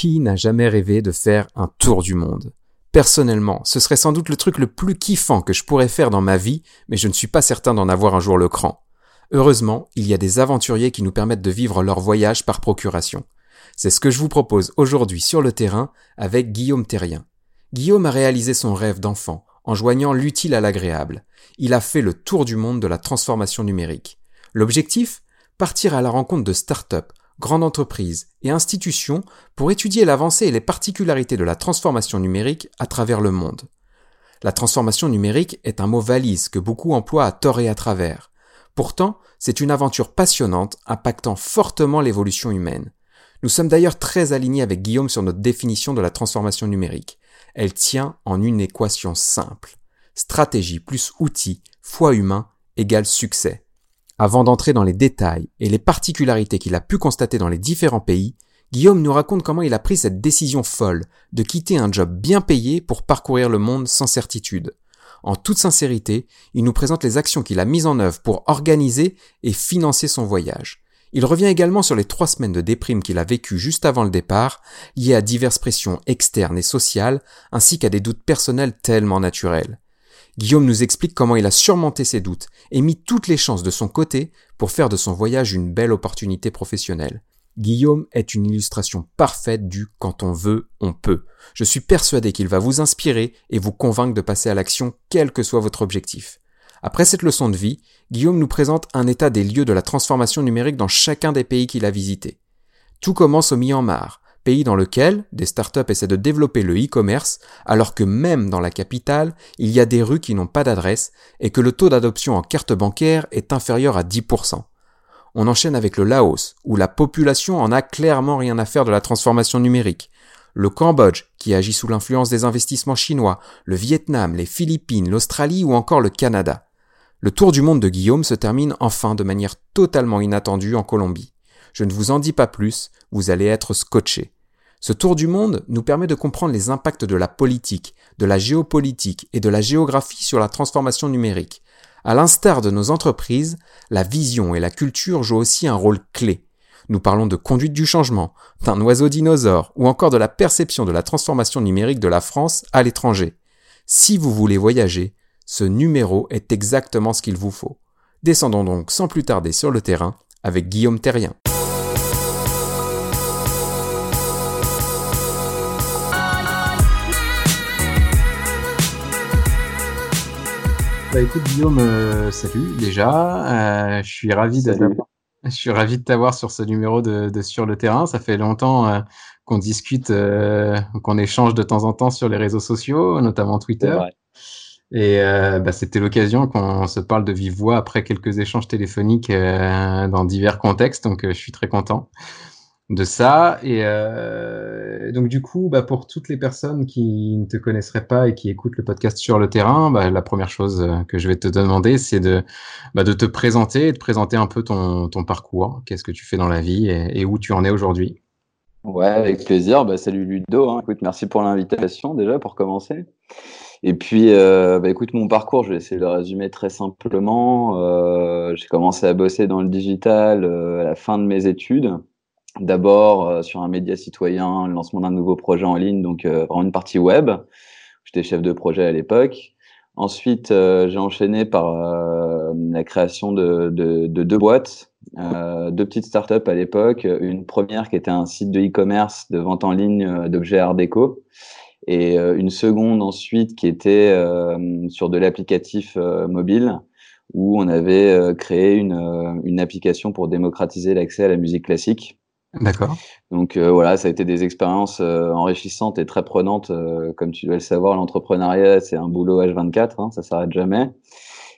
Qui n'a jamais rêvé de faire un tour du monde? Personnellement, ce serait sans doute le truc le plus kiffant que je pourrais faire dans ma vie, mais je ne suis pas certain d'en avoir un jour le cran. Heureusement, il y a des aventuriers qui nous permettent de vivre leur voyage par procuration. C'est ce que je vous propose aujourd'hui sur le terrain avec Guillaume Terrien. Guillaume a réalisé son rêve d'enfant en joignant l'utile à l'agréable. Il a fait le tour du monde de la transformation numérique. L'objectif? Partir à la rencontre de start-up, grandes entreprises et institutions pour étudier l'avancée et les particularités de la transformation numérique à travers le monde. La transformation numérique est un mot valise que beaucoup emploient à tort et à travers. Pourtant, c'est une aventure passionnante impactant fortement l'évolution humaine. Nous sommes d'ailleurs très alignés avec Guillaume sur notre définition de la transformation numérique. Elle tient en une équation simple. Stratégie plus outil fois humain égale succès. Avant d'entrer dans les détails et les particularités qu'il a pu constater dans les différents pays, Guillaume nous raconte comment il a pris cette décision folle de quitter un job bien payé pour parcourir le monde sans certitude. En toute sincérité, il nous présente les actions qu'il a mises en œuvre pour organiser et financer son voyage. Il revient également sur les trois semaines de déprime qu'il a vécues juste avant le départ, liées à diverses pressions externes et sociales, ainsi qu'à des doutes personnels tellement naturels. Guillaume nous explique comment il a surmonté ses doutes et mis toutes les chances de son côté pour faire de son voyage une belle opportunité professionnelle. Guillaume est une illustration parfaite du quand on veut, on peut. Je suis persuadé qu'il va vous inspirer et vous convaincre de passer à l'action quel que soit votre objectif. Après cette leçon de vie, Guillaume nous présente un état des lieux de la transformation numérique dans chacun des pays qu'il a visités. Tout commence au Myanmar, pays dans lequel des startups essaient de développer le e-commerce, alors que même dans la capitale, il y a des rues qui n'ont pas d'adresse et que le taux d'adoption en carte bancaire est inférieur à 10%. On enchaîne avec le Laos, où la population en a clairement rien à faire de la transformation numérique. Le Cambodge, qui agit sous l'influence des investissements chinois, le Vietnam, les Philippines, l'Australie ou encore le Canada. Le tour du monde de Guillaume se termine enfin de manière totalement inattendue en Colombie. Je ne vous en dis pas plus, vous allez être scotché. Ce tour du monde nous permet de comprendre les impacts de la politique, de la géopolitique et de la géographie sur la transformation numérique. À l'instar de nos entreprises, la vision et la culture jouent aussi un rôle clé. Nous parlons de conduite du changement, d'un oiseau dinosaure ou encore de la perception de la transformation numérique de la France à l'étranger. Si vous voulez voyager, ce numéro est exactement ce qu'il vous faut. Descendons donc sans plus tarder sur le terrain avec Guillaume Terrien. Bah écoute Guillaume, euh, salut déjà. Euh, je suis ravi de je suis ravi de t'avoir sur ce numéro de, de, sur le terrain. Ça fait longtemps euh, qu'on discute, qu'on échange de temps en temps sur les réseaux sociaux, notamment Twitter. Et bah, c'était l'occasion qu'on se parle de vive voix après quelques échanges téléphoniques dans divers contextes. Donc je suis très content de ça. Et euh, donc du coup, bah, pour toutes les personnes qui ne te connaisseraient pas et qui écoutent le podcast sur le terrain, bah, la première chose euh, que je vais te demander, c'est de, bah, de te présenter et de présenter un peu ton, ton parcours. Qu'est-ce que tu fais dans la vie et, où tu en es aujourd'hui? Ouais, avec plaisir. Bah, salut Ludo. Hein. Écoute, merci pour l'invitation déjà pour commencer. Et puis, euh, bah, écoute, mon parcours, je vais essayer de le résumer très simplement. J'ai commencé à bosser dans le digital à la fin de mes études. D'abord euh, sur un média citoyen, le lancement d'un nouveau projet en ligne, donc euh, vraiment une partie web. J'étais chef de projet à l'époque. Ensuite, euh, j'ai enchaîné par la création de, de, de deux boîtes, deux petites startups à l'époque. Une première qui était un site de e-commerce de vente en ligne d'objets art déco, et une seconde ensuite qui était sur de l'applicatif mobile où on avait créé une, une application pour démocratiser l'accès à la musique classique. D'accord. Donc euh, voilà, ça a été des expériences euh, enrichissantes et très prenantes. Euh, comme tu dois le savoir, l'entrepreneuriat, c'est un boulot H24, hein, ça s'arrête jamais.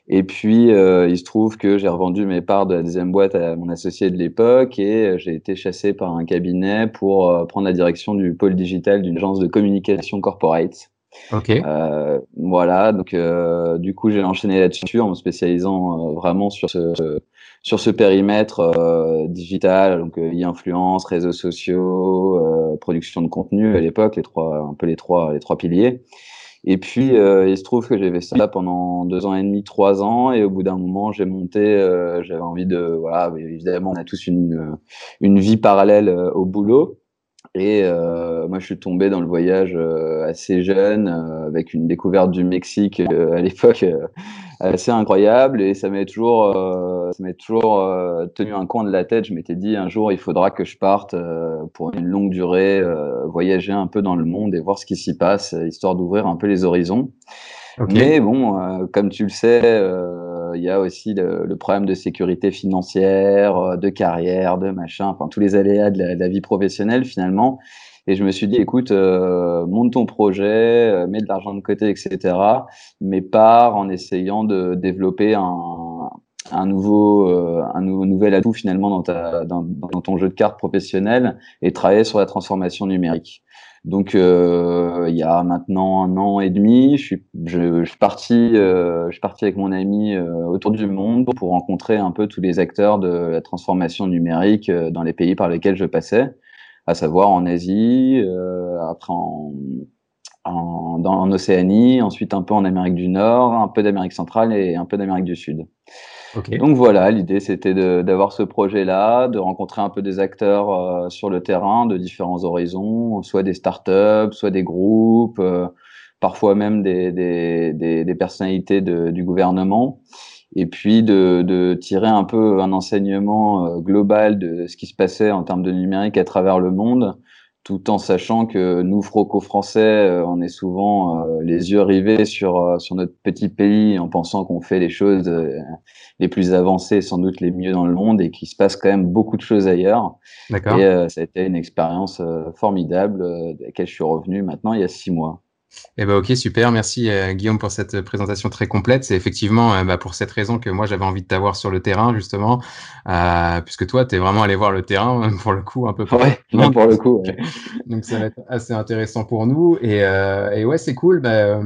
Et puis, il se trouve que j'ai revendu mes parts de la deuxième boîte à mon associé de l'époque et j'ai été chassé par un cabinet pour prendre la direction du pôle digital d'une agence de communication corporate. Ok. voilà, donc du coup, j'ai enchaîné là-dessus en me spécialisant vraiment sur ce sur ce périmètre euh, digital, donc euh, e-influence, réseaux sociaux, euh, production de contenu à l'époque, les trois, un peu les trois, les trois piliers. Et puis, il se trouve que j'ai fait ça pendant deux ans et demi, trois ans, et au bout d'un moment, j'ai monté. j'avais envie de, voilà, évidemment, on a tous une une vie parallèle au boulot. Et euh, moi, je suis tombé dans le voyage euh, assez jeune, euh, avec une découverte du Mexique à l'époque assez incroyable. Et ça m'est toujours, ça m'est toujours tenu un coin de la tête. Je m'étais dit un jour, il faudra que je parte pour une longue durée, voyager un peu dans le monde et voir ce qui s'y passe, histoire d'ouvrir un peu les horizons. Mais bon, comme tu le sais, il y a aussi le, problème de sécurité financière, euh, de carrière, de machin, enfin tous les aléas de la, vie professionnelle finalement. Et je me suis dit, écoute, euh, monte ton projet, euh, mets de l'argent de côté, etc. Mais pars en essayant de développer un, un nouveau, un nouvel atout finalement dans, ta, dans, ton jeu de cartes professionnel et travailler sur la transformation numérique. Donc, euh, il y a maintenant un an et demi, je suis, je, je suis parti, euh, je suis parti avec mon ami euh, autour du monde pour rencontrer un peu tous les acteurs de la transformation numérique euh, dans les pays par lesquels je passais, à savoir en Asie, euh, après en, en, dans, en Océanie, ensuite un peu en Amérique du Nord, un peu d'Amérique centrale et un peu d'Amérique du Sud. Donc voilà, l'idée c'était d'avoir ce projet-là, de rencontrer un peu des acteurs euh, sur le terrain de différents horizons, soit des startups, soit des groupes, euh, parfois même des, des, des, des personnalités de, du gouvernement, et puis de, de, tirer un peu un enseignement euh, global de ce qui se passait en termes de numérique à travers le monde tout en sachant que nous, franco-français, euh, on est souvent euh, les yeux rivés sur, euh, sur notre petit pays en pensant qu'on fait les choses les plus avancées, sans doute les mieux dans le monde et qu'il se passe quand même beaucoup de choses ailleurs. D'accord. Et ça a été une expérience formidable de laquelle je suis revenu maintenant il y a six mois. Eh ben ok super, merci euh, Guillaume pour cette présentation très complète. C'est effectivement euh, bah, pour cette raison que moi j'avais envie de t'avoir sur le terrain justement, euh, puisque toi tu es vraiment allé voir le terrain pour le coup un peu. Ouais, non, pour le coup. Donc ça va être assez intéressant pour nous et, et ouais c'est cool. Bah,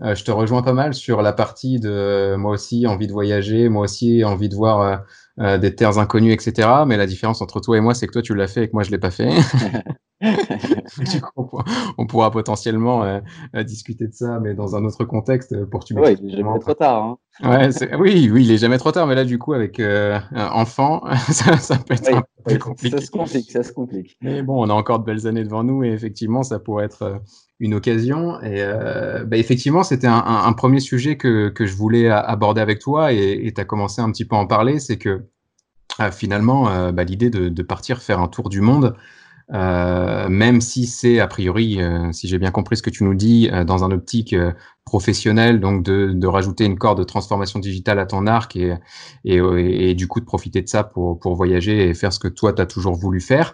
je te rejoins pas mal sur la partie de moi aussi envie de voyager, moi aussi envie de voir des terres inconnues etc. Mais la différence entre toi et moi c'est que toi tu l'as fait et que moi je l'ai pas fait. du coup, on, pourra, potentiellement euh, euh, discuter de ça, mais dans un autre contexte euh, pour tu Oui, il est jamais trop tard. Hein. Ouais, oui, oui, il est jamais trop tard, mais là, du coup, avec un enfant, ça, peut être un peu compliqué. Ça se complique, ça se complique. Mais bon, on a encore de belles années devant nous et effectivement, ça pourrait être une occasion. Et bah, effectivement, c'était un, premier sujet que, que je voulais aborder avec toi et tu as commencé un petit peu à en parler, c'est que finalement, bah, l'idée de, de, partir faire un tour du monde, euh, même si c'est a priori, euh, si j'ai bien compris ce que tu nous dis, euh, dans un optique professionnel, donc de, de, rajouter une corde de transformation digitale à ton arc et, et, et, du coup de profiter de ça pour, pour voyager et faire ce que toi tu as toujours voulu faire.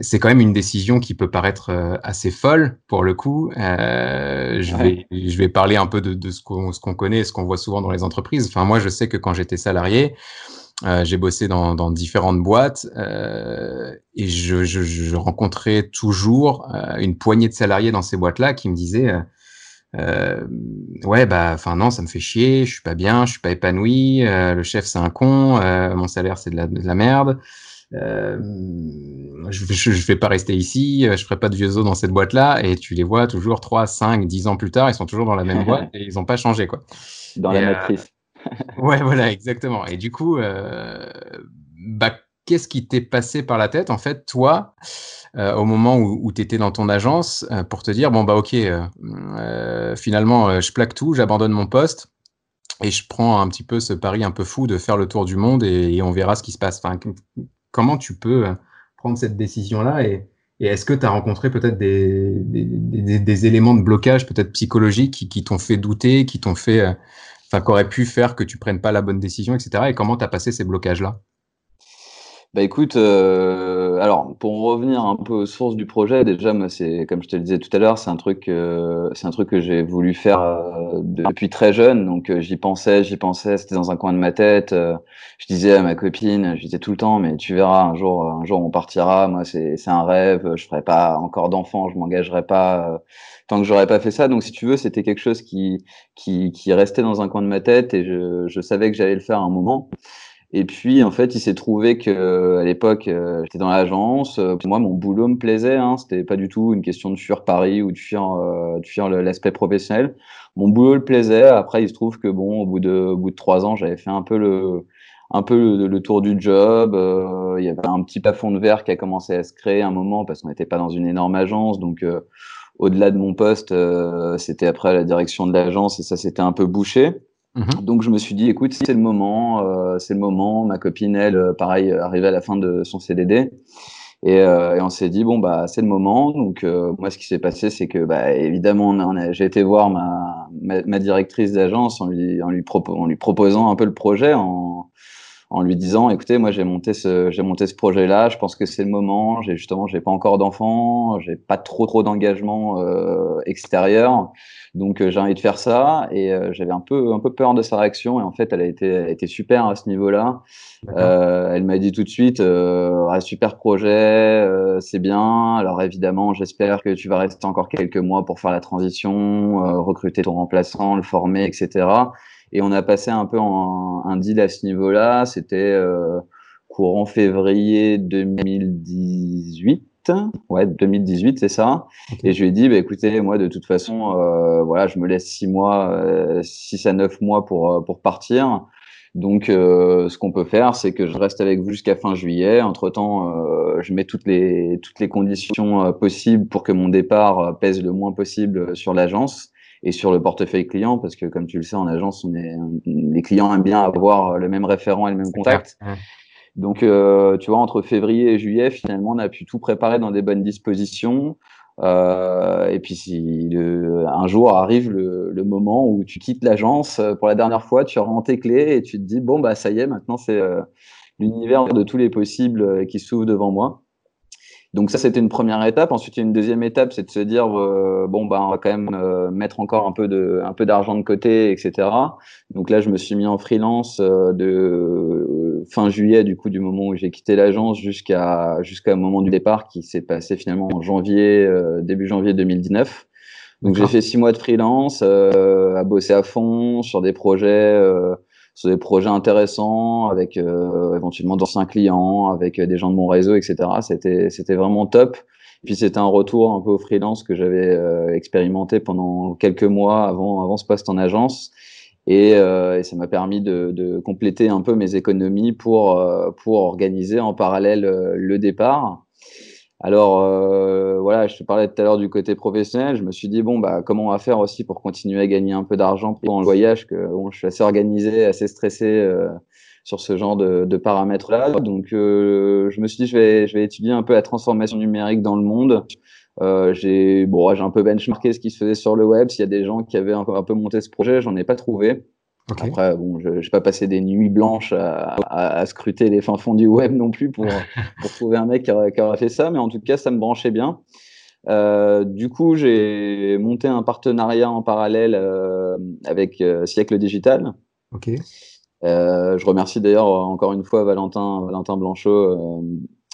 c'est quand même une décision qui peut paraître assez folle pour le coup. je, vais, je vais parler un peu de, de ce qu'on qu'on connaît, ce qu'on voit souvent dans les entreprises. Enfin, moi, je sais que quand j'étais salarié, euh, j'ai bossé dans, dans, différentes boîtes euh, et je, je, je, rencontrais toujours euh, une poignée de salariés dans ces boîtes-là qui me disaient euh, ouais bah enfin non ça me fait chier, je suis pas bien, je suis pas épanoui, le chef c'est un con, mon salaire c'est de la, de la merde. Euh, je, je, vais pas rester ici, je ferai pas de vieux os dans cette boîte-là, et tu les vois toujours 3, 5, 10 ans plus tard, ils sont toujours dans la même boîte et ils ont pas changé, quoi. Dans la matrice ouais, voilà, exactement. Et du coup, euh, bah, qu'est-ce qui t'est passé par la tête, en fait, toi, euh, au moment où, où tu étais dans ton agence, euh, pour te dire, bon, bah, ok, finalement, je plaque tout, j'abandonne mon poste. Et je prends un petit peu ce pari un peu fou de faire le tour du monde et, on verra ce qui se passe. Enfin, comment tu peux prendre cette décision-là et, est-ce que tu as rencontré peut-être des, éléments de blocage, peut-être psychologiques, qui t'ont fait douter, qui t'ont fait enfin, qu'aurait pu faire que tu prennes pas la bonne décision, etc. Et comment tu as passé ces blocages-là? Bah écoute, euh, alors pour revenir un peu aux sources du projet, déjà moi c'est comme je te le disais tout à l'heure, c'est un truc, euh, c'est un truc que j'ai voulu faire euh, depuis très jeune, donc j'y pensais, j'y pensais, c'était dans un coin de ma tête. Je disais à ma copine, je disais tout le temps, mais tu verras un jour, un jour on partira. Moi c'est c'est un rêve, je ferai pas encore d'enfant, je m'engagerai pas tant que j'aurais pas fait ça. Donc, si tu veux, c'était quelque chose qui, qui, qui restait dans un coin de ma tête et je, je savais que j'allais le faire à un moment. Et puis, en fait, il s'est trouvé que à l'époque, euh, j'étais dans l'agence. Euh, moi, mon boulot me plaisait. Hein, C'était pas du tout une question de fuir Paris ou de fuir, euh, de fuir l'aspect professionnel. Mon boulot le plaisait. Après, il se trouve que bon, au bout de, au bout de trois ans, j'avais fait un peu le, un peu le, tour du job. Euh, il y avait un petit plafond de verre qui a commencé à se créer un moment parce qu'on n'était pas dans une énorme agence. Donc, euh, au-delà de mon poste, euh, c'était après la direction de l'agence et ça s'était un peu bouché. Mhm. Donc, je me suis dit, écoute, c'est le moment, c'est le moment. Ma copine, elle, pareil, arrivait à la fin de son CDD. Et, et, on s'est dit bon bah c'est le moment. Donc moi ce qui s'est passé c'est que bah évidemment j'ai été voir ma, ma, ma directrice d'agence en lui en lui, en lui proposant un peu le projet en, en lui disant écoutez moi j'ai monté ce j'ai monté ce projet là je pense que c'est le moment. J'ai justement j'ai pas encore d'enfants. J'ai pas trop trop d'engagement euh, extérieur. Donc euh, j'ai envie de faire ça. Et euh, j'avais un peu un peu peur de sa réaction. Et en fait elle a été elle a été super à ce niveau là euh, elle m'a dit tout de suite euh, ah, super projet c'est bien. Alors évidemment j'espère que tu vas rester encore quelques mois pour faire la transition recruter ton remplaçant le former etc et on a passé un peu en, un deal à ce niveau-là. C'était euh, courant février 2018. Ouais, 2018, c'est ça. Et je lui ai dit, bah, écoutez, moi, de toute façon, euh, voilà, je me laisse six mois, euh, six à neuf mois pour euh, pour partir. Donc, euh, ce qu'on peut faire, c'est que je reste avec vous jusqu'à fin juillet. Entre temps, euh, je mets toutes les toutes les conditions possibles pour que mon départ pèse le moins possible sur l'agence et sur le portefeuille client, parce que comme tu le sais, en agence, on est, les clients aiment bien avoir le même référent et le même contact. Donc, euh, tu vois, entre février et juillet, finalement, on a pu tout préparer dans des bonnes dispositions. Euh, et puis, si le, un jour arrive le, le, moment où tu quittes l'agence euh, pour la dernière fois, tu rends tes clés et tu te dis bon bah ça y est, maintenant c'est euh, l'univers de tous les possibles qui s'ouvre devant moi. Donc ça, c'était une première étape. Ensuite, une deuxième étape, c'est de se dire euh, bon bah on va quand même euh, mettre encore un peu de un peu d'argent de côté, etc. Donc là, je me suis mis en freelance euh, de fin juillet, du coup, du moment où j'ai quitté l'agence jusqu'à jusqu'à moment du départ, qui s'est passé finalement en janvier, début janvier 2019. Donc j'ai fait six mois de freelance, à bosser à fond sur des projets sur des projets intéressants avec euh, éventuellement d'anciens clients, avec euh, des gens de mon réseau, etc. C'était c'était vraiment top. Puis c'était un retour un peu au freelance que j'avais euh, expérimenté pendant quelques mois avant avant ce poste en agence. Et, euh, et ça m'a permis de, de, compléter un peu mes économies pour pour organiser en parallèle le départ alors euh, voilà, je te parlais tout à l'heure du côté professionnel. Je me suis dit bon bah comment on va faire aussi pour continuer à gagner un peu d'argent pendant le voyage que bon, je suis assez organisé, assez stressé euh, sur ce genre de, de paramètres là. Donc euh, je me suis dit je vais je vais étudier un peu la transformation numérique dans le monde. Euh, j'ai bon j'ai un peu benchmarké ce qui se faisait sur le web. S'il y a des gens qui avaient un peu, un peu monté ce projet, j'en ai pas trouvé. Après, bon, je n'ai pas passé des nuits blanches à, à, à, scruter les fins fonds du web non plus pour, pour trouver un mec qui aurait, aurait, fait ça, mais en tout cas, ça me branchait bien. Euh, du coup, j'ai monté un partenariat en parallèle euh, avec euh, Siècle Digital. Ok. Euh, je remercie d'ailleurs encore une fois Valentin, Valentin Blanchot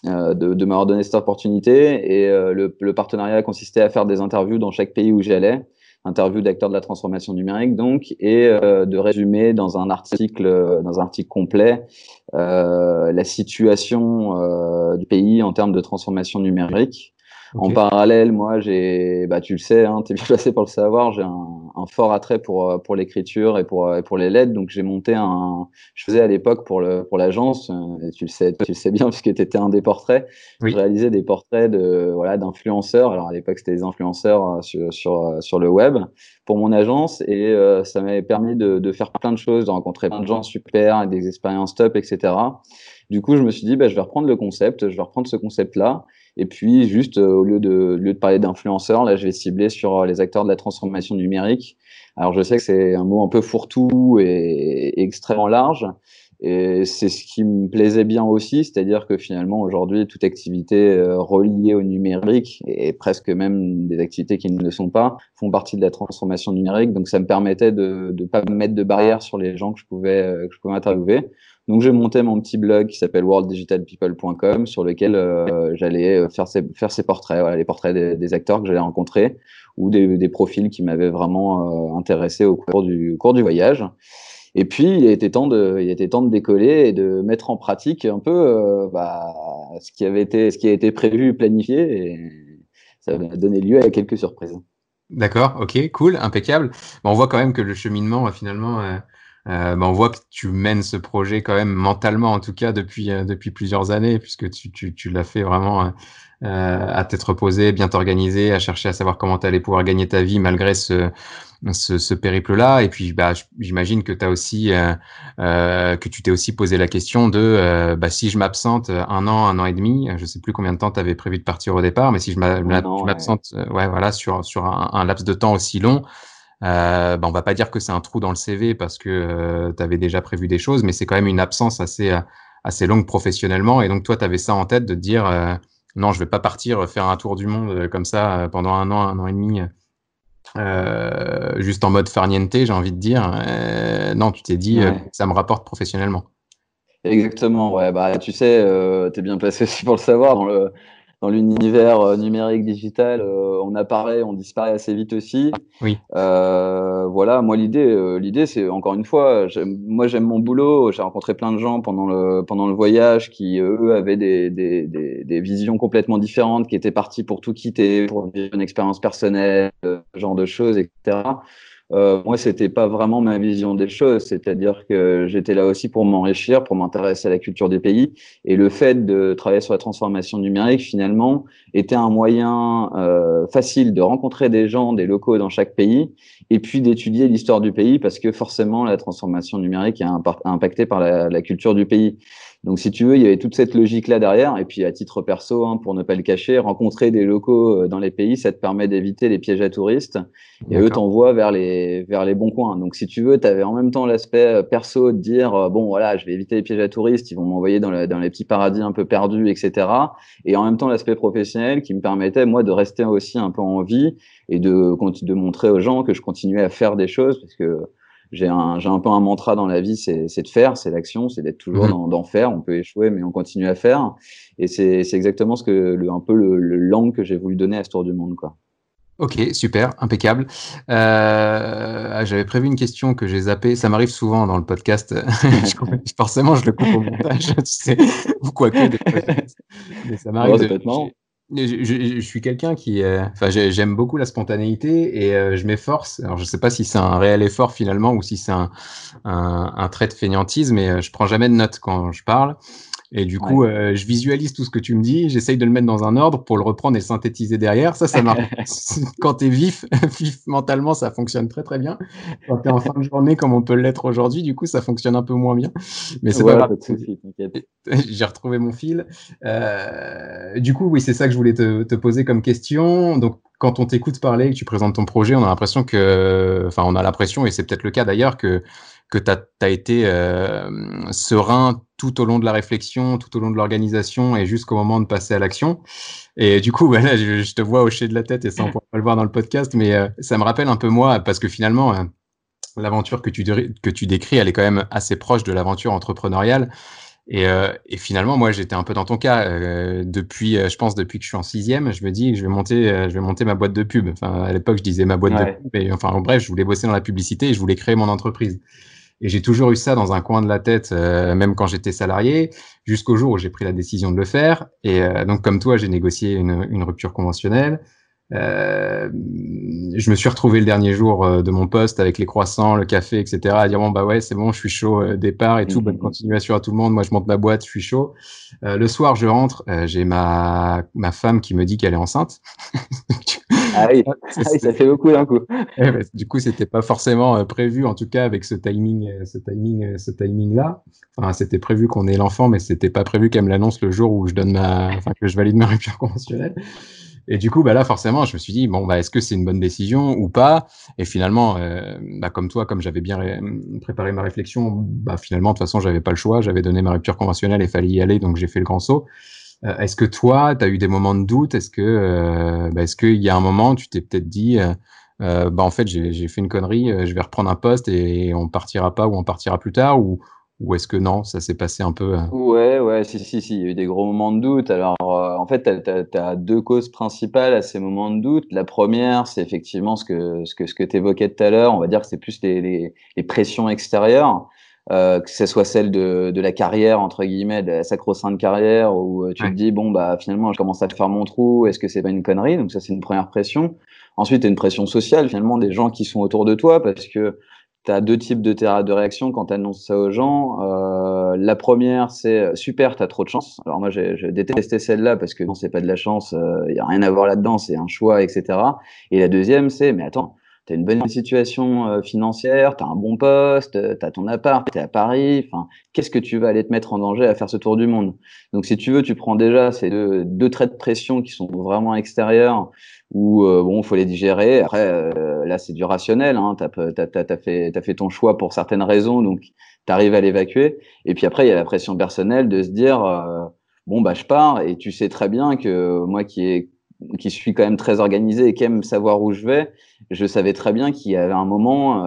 de, de m'avoir donné cette opportunité. Et le, le partenariat consistait à faire des interviews dans chaque pays où j'allais interview d'acteurs de la transformation numérique donc et euh, de résumer dans un article dans un article complet euh, la situation euh, du pays en termes de transformation numérique en parallèle, moi, j'ai, bah, tu le sais, hein, es bien placé pour le savoir, j'ai un, un, fort attrait pour euh, pour l'écriture et pour et pour les lettres. Donc, j'ai monté un, je faisais à l'époque pour le pour l'agence, euh, et tu le sais, tu le sais bien puisque tu étais un des portraits. Je réalisais des portraits de voilà d'influenceurs. Alors à l'époque, c'était des influenceurs euh, sur sur sur le web pour mon agence et ça m'avait permis de de faire plein de choses, de rencontrer plein de gens super, des expériences top, etc. Du coup, je me suis dit, bah, je vais reprendre le concept, je vais reprendre ce concept-là et puis, juste euh, au lieu de, lieu de parler d'influenceurs, là, je vais cibler sur euh, les acteurs de la transformation numérique. Alors, je sais que c'est un mot un peu fourre-tout et, extrêmement large. Et c'est ce qui me plaisait bien aussi, c'est-à-dire que finalement aujourd'hui toute activité euh, reliée au numérique et presque même des activités qui ne le sont pas font partie de la transformation numérique. Donc ça me permettait de ne pas mettre de barrières sur les gens que je pouvais que je pouvais interviewer. Donc j'ai monté mon petit blog qui s'appelle worlddigitalpeople.com sur lequel euh, j'allais euh, faire ces, faire ces portraits, voilà, les portraits des, acteurs que j'allais rencontrer ou des, des profils qui m'avaient vraiment euh, intéressé au cours du, au cours du voyage. Et puis il était temps de, il était temps de décoller et de mettre en pratique un peu euh, bah, ce qui avait été, ce qui a été prévu, planifié, et ça a donné lieu à quelques surprises. D'accord, ok, cool, impeccable. Bon, on voit quand même que le cheminement finalement Euh, bah, on voit que tu mènes ce projet quand même mentalement, en tout cas depuis euh, depuis plusieurs années, puisque tu, tu, tu l'as fait vraiment euh, à tête reposée, bien t'organiser, à chercher à savoir comment tu allais pouvoir gagner ta vie malgré ce ce, ce périple-là. Et puis, bah, j'imagine que tu as aussi euh, que tu t'es aussi posé la question de bah, si je m'absente un an, un an et demi, je sais plus combien de temps tu avais prévu de partir au départ, mais si je m'absente, ouais. voilà, sur sur un, un laps de temps aussi long. Euh, bah, on va pas dire que c'est un trou dans le CV parce que euh, tu avais déjà prévu des choses, mais c'est quand même une absence assez, euh, assez longue professionnellement. Et donc, toi, tu avais ça en tête de dire euh, non, je vais pas partir faire un tour du monde comme ça pendant un an, un an et demi, juste en mode farniente, j'ai envie de dire. non, tu t'es dit ça me rapporte professionnellement. Exactement, ouais. Bah, tu sais, tu es bien placé aussi pour le savoir. Dans le, dans l'univers euh, numérique digital, euh, on apparaît, on disparaît assez vite aussi. Oui. Euh, voilà, moi l'idée, euh, l'idée c'est encore une fois, moi j'aime mon boulot. J'ai rencontré plein de gens pendant le pendant le voyage qui eux avaient des, des, des, des visions complètement différentes, qui étaient partis pour tout quitter, pour vivre une expérience personnelle, ce genre de choses, etc. Euh, moi, c'était pas vraiment ma vision des choses. C'est-à-dire que j'étais là aussi pour m'enrichir, pour m'intéresser à la culture des pays. Et le fait de travailler sur la transformation numérique, finalement, était un moyen euh, facile de rencontrer des gens, des locaux dans chaque pays, et puis d'étudier l'histoire du pays, parce que forcément, la transformation numérique est impactée par la culture du pays. Donc, si tu veux, il y avait toute cette logique-là derrière. Et puis, à titre perso, hein, pour ne pas le cacher, rencontrer des locaux euh, dans les pays, ça te permet d'éviter les pièges à touristes. Et eux t'envoient vers les, vers les bons coins. Donc, si tu veux, tu avais en même temps l'aspect euh, perso de dire, euh, bon, voilà, je vais éviter les pièges à touristes, ils vont m'envoyer dans, dans les petits paradis un peu perdus, etc. Et en même temps, l'aspect professionnel qui me permettait, moi, de rester aussi un peu en vie et de, de montrer aux gens que je continuais à faire des choses parce que j'ai un, j'ai un peu un mantra dans la vie, c'est, c'est de faire, c'est l'action, c'est d'être toujours mmh. dans, d'en faire. On peut échouer, mais on continue à faire. Et c'est, c'est exactement ce que le, un peu le, le langue que j'ai voulu donner à ce tour du monde, quoi. Ok, super, impeccable. Euh, j'avais prévu une question que j'ai zappée. Ça m'arrive souvent dans le podcast. Forcément, je le coupe au montage, tu sais, ou quoi que. Mais ça m'arrive. Oh, je, suis quelqu'un qui, euh, enfin, j'aime beaucoup la spontanéité et euh, je m'efforce. Alors, je sais pas si c'est un réel effort finalement ou si c'est un, un, un, trait de fainéantise, mais euh, je prends jamais de notes quand je parle. Et du coup, euh, je visualise tout ce que tu me dis, j'essaye de le mettre dans un ordre pour le reprendre et le synthétiser derrière. Ça, ça marche. Quand tu es vif, vif mentalement, ça fonctionne très très bien. Quand tu es en fin de journée, comme on peut l'être aujourd'hui, du coup, ça fonctionne un peu moins bien. Mais c'est ouais, pas grave. J'ai retrouvé mon fil. Euh, du coup, oui, c'est ça que je voulais te, te poser comme question. Donc, quand on t'écoute parler, que tu présentes ton projet, on a l'impression que, enfin, on a l'impression, et c'est peut-être le cas d'ailleurs, que que tu as, été euh, serein tout au long de la réflexion, tout au long de l'organisation et jusqu'au moment de passer à l'action. Et du coup, voilà, je, je, te vois hocher de la tête et ça, on pourra pas le voir dans le podcast, mais euh, ça me rappelle un peu moi, parce que finalement, euh, l'aventure que tu, que tu décris, elle est quand même assez proche de l'aventure entrepreneuriale. Et, euh, et, finalement, moi, j'étais un peu dans ton cas. Euh, depuis, euh, je pense, depuis que je suis en sixième, je me dis je vais monter, je vais monter ma boîte de pub. Enfin, à l'époque, je disais ma boîte ouais. de pub. Et, enfin, bref, je voulais bosser dans la publicité et je voulais créer mon entreprise. Et j'ai toujours eu ça dans un coin de la tête, euh, même quand j'étais salarié, jusqu'au jour où j'ai pris la décision de le faire. Et euh, donc, comme toi, j'ai négocié une, une, rupture conventionnelle. Euh, je me suis retrouvé le dernier jour euh, de mon poste avec les croissants, le café, etc. à dire bon bah ouais c'est bon, je suis chaud, euh, départ et tout, bonne mmh. continuation à tout le monde. Moi je monte ma boîte, je suis chaud. Euh, le soir je rentre, j'ai ma ma femme qui me dit qu'elle est enceinte. ah oui, ah oui ça fait beaucoup d'un coup. bah, du coup c'était pas forcément prévu en tout cas avec ce timing, ce timing, ce timing là. Enfin c'était prévu qu'on ait l'enfant, mais c'était pas prévu qu'elle me l'annonce le jour où je donne ma, enfin que je valide ma rupture conventionnelle. Et du coup, bah là, forcément, je me suis dit, bon, bah, est-ce que c'est une bonne décision ou pas? Et finalement, euh, bah, comme toi, comme j'avais bien préparé ma réflexion, bah, finalement, de toute façon, j'avais pas le choix. J'avais donné ma rupture conventionnelle et fallait y aller, donc j'ai fait le grand saut. Euh, est-ce que toi, tu as eu des moments de doute? Est-ce que, euh, bah, est-ce qu'il y a un moment, tu t'es peut-être dit, euh, bah, en fait, j'ai fait une connerie, je vais reprendre un poste et on partira pas ou on partira plus tard? Ou ou est-ce que non, ça s'est passé un peu euh? Ouais, ouais, si, si, si, il y a eu des gros moments de doute. Alors, euh, en fait, tu as, deux causes principales à ces moments de doute. La première, c'est effectivement ce que, ce que, ce que tu évoquais tout à l'heure. On va dire que c'est plus les, les, les, pressions extérieures, euh, que ce soit celle de, de la carrière, entre guillemets, de la sacro-sainte carrière, où euh, tu ouais. te dis, bon, bah, finalement, je commence à faire mon trou, est-ce que c'est pas une connerie? Donc, ça, c'est une première pression. Ensuite, tu as une pression sociale, finalement, des gens qui sont autour de toi, parce que tu as deux types de, de réactions quand tu annonces ça aux gens. Euh, la première, c'est super, tu as trop de chance. Alors moi, j'ai détesté celle-là parce que non, c'est pas de la chance, il euh, n'y a rien à voir là-dedans, c'est un choix, etc. Et la deuxième, c'est mais attends, tu une bonne situation euh, financière, tu as un bon poste, tu as ton appart, tu es à Paris, enfin, qu'est-ce que tu vas aller te mettre en danger à faire ce tour du monde? Donc si tu veux, tu prends déjà ces deux, traits de pression qui sont vraiment extérieurs où euh, bon, faut les digérer. Après, euh, là, c'est du rationnel. Hein. Tu as, fait, as fait ton choix pour certaines raisons, donc tu arrives à l'évacuer. Et puis après, il y a la pression personnelle de se dire euh, bon, bah, je pars. Et tu sais très bien que moi qui, est, qui suis quand même très organisé et qui aime savoir où je vais, je savais très bien qu'il y avait un moment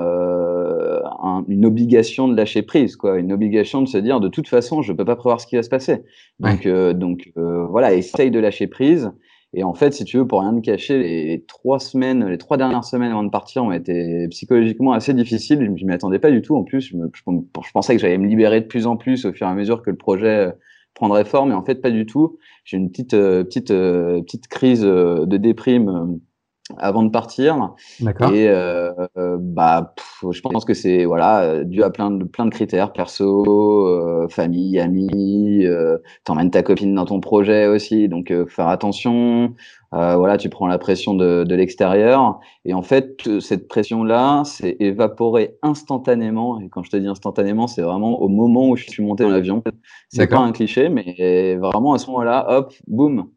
une obligation de lâcher prise, quoi, une obligation de se dire de toute façon, je peux pas prévoir ce qui va se passer. Donc, donc voilà, essaye de lâcher prise. Et en fait, si tu veux, pour rien te cacher, les trois semaines, les trois dernières semaines avant de partir ont été psychologiquement assez difficiles. Je ne m'y attendais pas du tout. En plus, je, je, pensais que j'allais me libérer de plus en plus au fur et à mesure que le projet euh, prendrait forme. Et en fait, pas du tout. J'ai une petite, euh, petite, euh, petite crise de déprime avant de partir. Et euh, euh, bah, je pense que c'est voilà dû à plein de plein de critères perso, euh, famille, amis. Euh, T'emmènes ta copine dans ton projet aussi, donc euh, faire attention. Voilà, tu prends la pression de, de l'extérieur et en fait cette pression là s'est évaporée instantanément. Et quand je te dis instantanément, c'est vraiment au moment où je suis monté dans l'avion. C'est pas un cliché, mais vraiment à ce moment-là, hop, boum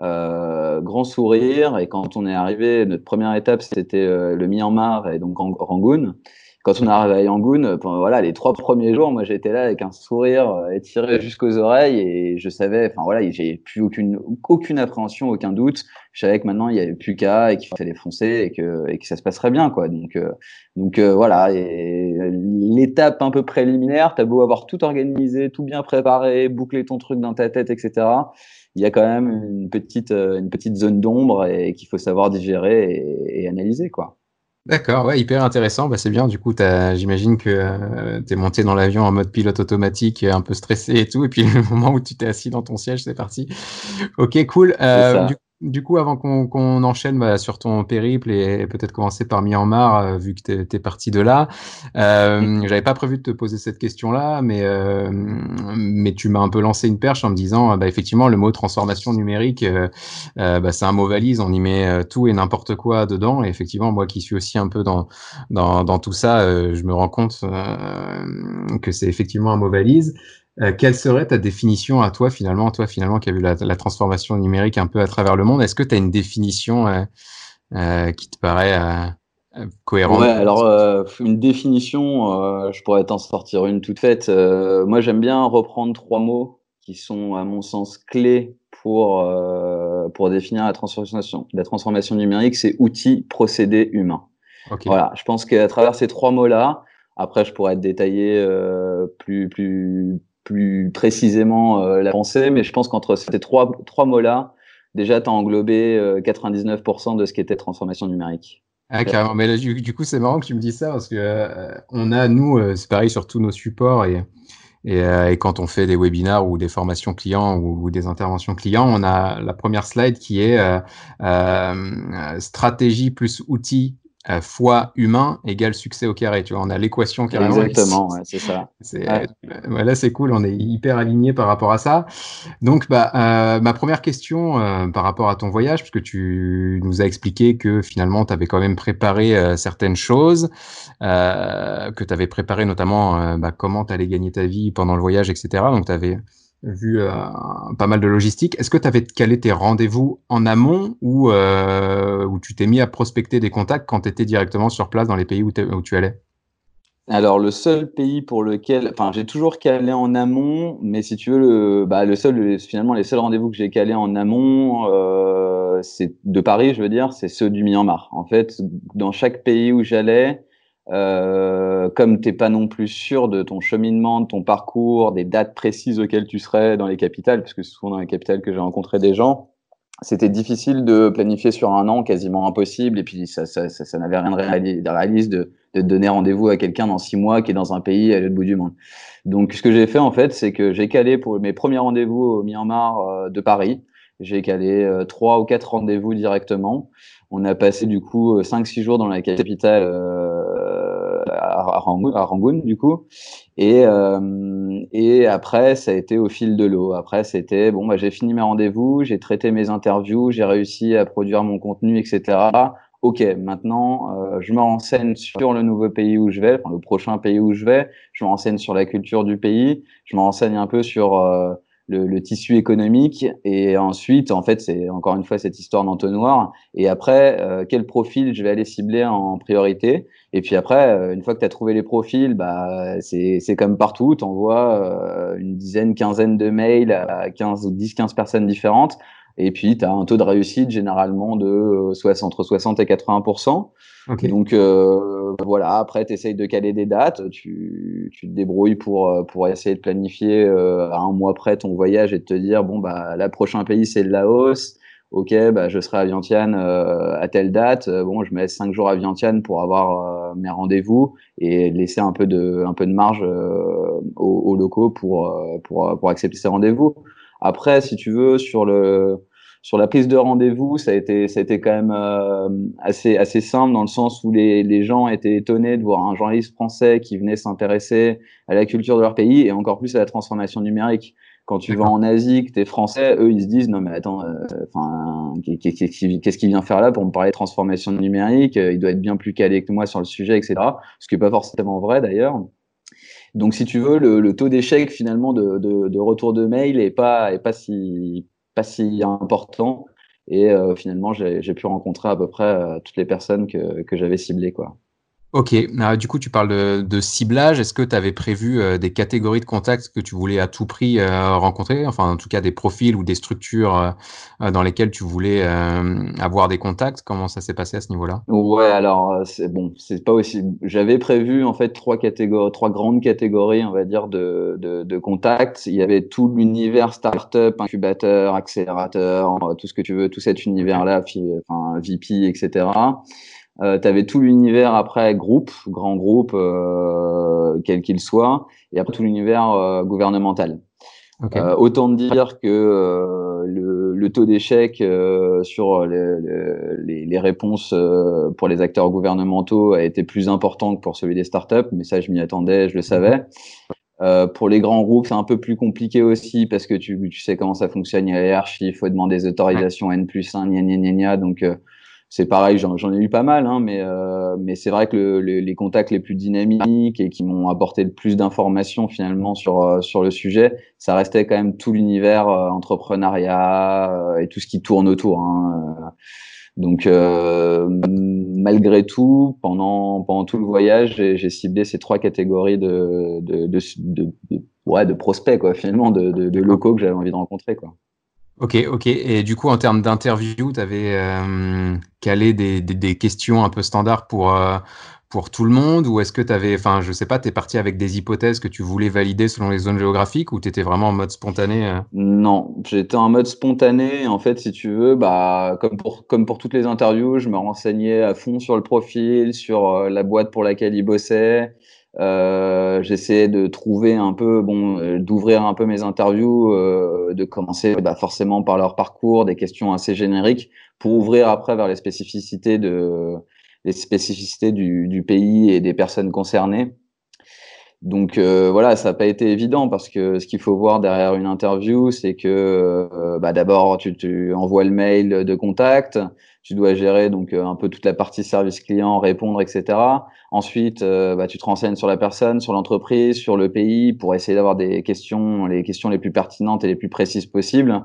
euh, grand sourire. Et quand on est arrivé, notre première étape, c'était euh, le Myanmar et donc Rangoon. Quand on est arrivé à Yangoon, voilà, les trois premiers jours, moi j'étais là avec un sourire euh, étiré jusqu'aux oreilles et je savais, enfin voilà, j'ai plus aucune aucune appréhension, aucun doute. Je savais que maintenant il y avait plus qu'à et qu'il fallait foncer et que et que ça se passerait bien quoi. Donc donc voilà, et l'étape un peu préliminaire, t'as beau avoir tout organisé, tout bien préparé, boucler ton truc dans ta tête, etc il y a quand même une petite, euh, une petite zone d'ombre et qu'il faut savoir digérer et, analyser, quoi. D'accord, ouais, hyper intéressant. Bah, c'est bien. Du coup, j'imagine que euh, tu es monté dans l'avion en mode pilote automatique, un peu stressé et tout. Et puis le moment où tu t'es assis dans ton siège, c'est parti. Ok, cool. Euh, du, du coup, avant qu'on enchaîne bah, sur ton périple et, peut-être commencer par Myanmar, euh, vu que tu es, parti de là, euh, j'avais pas prévu de te poser cette question-là, mais, euh, mais tu m'as un peu lancé une perche en me disant, bah, effectivement, le mot transformation numérique, euh, bah, c'est un mot valise, on y met tout et n'importe quoi dedans. Et effectivement, moi qui suis aussi un peu dans, dans, dans tout ça, je me rends compte que c'est effectivement un mot valise. Euh, quelle serait ta définition à toi finalement, toi finalement qui as vu la, transformation numérique un peu à travers le monde? Est-ce que tu as une définition euh, euh, qui te paraît cohérente? Ouais, alors une définition, je pourrais t'en sortir une toute faite. moi, j'aime bien reprendre trois mots qui sont à mon sens clés pour pour définir la transformation. La transformation numérique, c'est outil, procédé, humain. Voilà, je pense qu'à travers ces trois mots-là, après, je pourrais être détaillé plus, plus, plus précisément euh, la pensée, mais je pense qu'entre ces trois, mots-là, déjà, tu as englobé 99% euh, de ce qui était transformation numérique. Ah, carrément. Mais du, coup, c'est marrant que tu me dises ça parce que euh, on a, nous, c'est pareil sur tous nos supports et, quand on fait des webinars ou des formations clients ou, des interventions clients, on a la première slide qui est stratégie plus outils euh, fois humain égale succès au carré. Tu vois, on a l'équation carrément. Exactement, c'est ça. C'est, euh, c'est cool, on est hyper aligné par rapport à ça. Donc, bah, euh, ma première question euh, par rapport à ton voyage, puisque tu nous as expliqué que finalement, tu avais quand même préparé certaines choses, que tu avais préparé notamment bah, comment tu allais gagner ta vie pendant le voyage, etc. Donc, tu avais vu euh, pas mal de logistique. Est-ce que tu avais calé tes rendez-vous en amont ou, euh, tu t'es mis à prospecter des contacts quand tu étais directement sur place dans les pays où, tu allais? Alors le seul pays pour lequel, enfin j'ai toujours calé en amont, mais si tu veux le, bah, le seul, finalement les seuls rendez-vous que j'ai calés en amont, euh, c'est de Paris, je veux dire, c'est ceux du Myanmar. En fait, dans chaque pays où j'allais, euh, comme t'es pas non plus sûr de ton cheminement, de ton parcours, des dates précises auxquelles tu serais dans les capitales, puisque c'est souvent dans les capitales que j'ai rencontré des gens, c'était difficile de planifier sur un an, quasiment impossible. Et puis ça, ça, ça, n'avait rien de réaliste de, de donner rendez-vous à quelqu'un dans six mois qui est dans un pays à l'autre bout du monde. Donc ce que j'ai fait en fait, c'est que j'ai calé pour mes premiers rendez-vous au Myanmar euh, de Paris. J'ai calé euh, trois ou quatre rendez-vous directement. On a passé du coup 5-6 jours dans la capitale à, Rangoon, du coup. Et, et après, ça a été au fil de l'eau. Après, c'était bon, bah, j'ai fini mes rendez-vous, j'ai traité mes interviews, j'ai réussi à produire mon contenu, etc. Ok, maintenant, je me renseigne sur le nouveau pays où je vais, enfin, le prochain pays où je vais. Je me renseigne sur la culture du pays. Je me renseigne un peu sur le, le, tissu économique. Et ensuite en fait c'est encore une fois cette histoire d'entonnoir. Et après euh, quel profil je vais aller cibler en priorité? Et puis après euh, une fois que tu as trouvé les profils bah c'est c'est comme partout. Tu envoies euh, une dizaine quinzaine de mails à 15 ou 10 15 personnes différentes et puis tu as un taux de réussite généralement de soit entre 60 et 80% donc euh, voilà, après tu essayes de caler des dates, tu, tu, te débrouilles pour, euh, pour essayer de planifier euh, à un mois près ton voyage et de te dire bon bah la prochain pays c'est le Laos, ok bah je serai à Vientiane euh, à telle date, bon je mets cinq jours à Vientiane pour avoir mes rendez-vous et laisser un peu de un peu de marge aux, aux, locaux pour pour pour accepter ces rendez-vous. Après si tu veux sur le sur la prise de rendez-vous, ça a été, ça a été quand même euh, assez, assez simple dans le sens où les, les gens étaient étonnés de voir un journaliste français qui venait s'intéresser à la culture de leur pays et encore plus à la transformation numérique. Quand tu vas en Asie, que t'es français, eux ils se disent non mais attends, euh, enfin qu'est-ce qu'il vient faire là pour me parler de transformation numérique? Il doit être bien plus calé que moi sur le sujet, etc. Ce qui est pas forcément vrai d'ailleurs. Donc si tu veux, le, le taux d'échec finalement de, de, de, retour de mail est pas est pas si pas si important. Et euh, finalement, j'ai pu rencontrer à peu près euh, toutes les personnes que, que j'avais ciblées. Quoi. Ok, ah, du coup tu parles de, de ciblage. Est-ce que tu avais prévu euh, des catégories de contacts que tu voulais à tout prix euh, rencontrer? Enfin en tout cas des profils ou des structures euh, dans lesquelles tu voulais avoir des contacts. Comment ça s'est passé à ce niveau-là? Ouais, alors c'est bon, c'est pas aussi. J'avais prévu en fait trois catégories, trois grandes catégories, on va dire de, de, de contacts. Il y avait tout l'univers startup, incubateur, accélérateur, tout ce que tu veux, tout cet univers-là, enfin VP, etc. Euh, tu avais tout l'univers après groupe, grand groupe, euh, quel qu'il soit, et après tout l'univers euh, gouvernemental. Euh, autant dire que euh, le, le, taux d'échec sur les, les, les réponses pour les acteurs gouvernementaux a été plus important que pour celui des startups, mais ça je m'y attendais, je le savais. Euh, pour les grands groupes, c'est un peu plus compliqué aussi parce que tu, tu sais comment ça fonctionne. Il y a les archives, il faut demander des autorisations N plus 1, gna gna gna gna. Donc, c'est pareil, j'en ai eu pas mal, hein, mais, euh, mais c'est vrai que le, les contacts les plus dynamiques et qui m'ont apporté le plus d'informations finalement sur, euh, sur le sujet, ça restait quand même tout l'univers euh, entrepreneuriat euh, et tout ce qui tourne autour. Hein, donc malgré tout, pendant, pendant tout le voyage, j'ai ciblé ces trois catégories de, de, de, de, ouais, de prospects, quoi, finalement, de, de, locaux que j'avais envie de rencontrer. Quoi. Ok, ok. Et du coup, en termes d'interview, tu avais euh, calé des, des, questions un peu standards pour, euh, pour tout le monde? Ou est-ce que tu avais, enfin, je sais pas, tu es parti avec des hypothèses que tu voulais valider selon les zones géographiques ou tu étais vraiment en mode spontané euh? Non, j'étais en mode spontané. En fait, si tu veux, bah, comme, pour, comme pour toutes les interviews, je me renseignais à fond sur le profil, sur la boîte pour laquelle il bossait. Euh, j'essayais de trouver un peu, bon, euh, d'ouvrir un peu mes interviews, euh, de commencer bah, forcément par leur parcours, des questions assez génériques, pour ouvrir après vers les spécificités de les spécificités du, du pays et des personnes concernées. Donc euh, voilà, ça n'a pas été évident parce que ce qu'il faut voir derrière une interview, c'est que euh, bah, d'abord tu, tu, envoies le mail de contact, tu dois gérer donc euh, un peu toute la partie service client, répondre, etc. Ensuite, bah, tu te renseignes sur la personne, sur l'entreprise, sur le pays pour essayer d'avoir des questions, les questions les plus pertinentes et les plus précises possibles.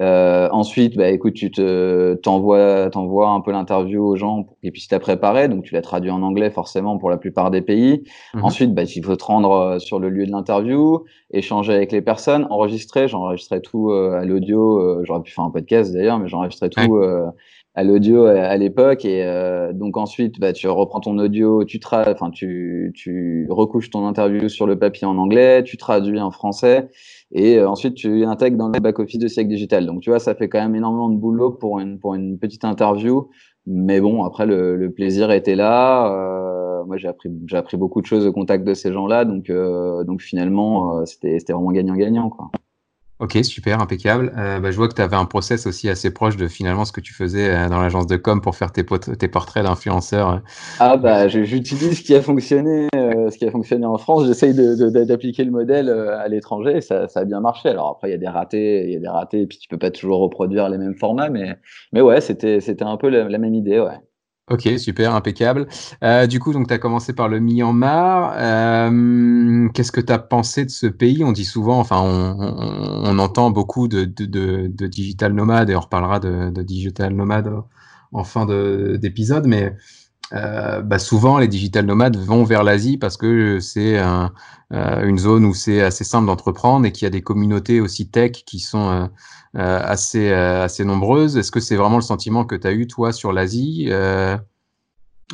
Euh, ensuite, bah, écoute, tu te t'envoies t'envoies un peu l'interview aux gens pour qu'ils puissent la préparer. Donc, tu la traduis en anglais forcément pour la plupart des pays. Mhm. Ensuite, bah, il faut te rendre euh, sur le lieu de l'interview, échanger avec les personnes, enregistrer. J'enregistrais tout euh, à l'audio. Euh, j'aurais pu faire un podcast d'ailleurs, mais j'enregistrais tout à l'audio à, l'époque. Et donc ensuite, bah, tu reprends ton audio, tu enfin tu tu recouches ton interview sur le papier en anglais, tu traduis en français et euh, ensuite tu intègres dans le back-office de Siècle Digital. Donc tu vois, ça fait quand même énormément de boulot pour une, pour une petite interview. Mais bon, après, le, le plaisir était là. Euh, moi, j'ai appris, j'ai appris beaucoup de choses au contact de ces gens-là. Donc, euh, donc finalement, euh, c'était, c'était vraiment gagnant-gagnant. quoi. Ok, super, impeccable. Euh, bah, je vois que tu avais un process aussi assez proche de finalement ce que tu faisais euh, dans l'agence de com pour faire tes, tes portraits d'influenceurs. Ah bah j'utilise ce qui a fonctionné, euh, ce qui a fonctionné en France. J'essaye d'appliquer le modèle à l'étranger. Ça, ça, a bien marché. Alors après il y a des ratés, il y a des ratés, et puis tu peux pas toujours reproduire les mêmes formats, mais mais ouais, c'était c'était un peu la, la même idée, ouais. Ok, super, impeccable. Euh, du coup, donc tu as commencé par le Myanmar. Euh, Qu'est-ce que tu as pensé de ce pays? On dit souvent, enfin, on, entend beaucoup de, de, digital nomades et on reparlera de, digital nomades en fin d'épisode, mais euh, bah souvent les digital nomades vont vers l'Asie parce que c'est un, une zone où c'est assez simple d'entreprendre et qu'il y a des communautés aussi tech qui sont assez, euh, assez nombreuses. Est-ce que c'est vraiment le sentiment que tu as eu, toi, sur l'Asie euh,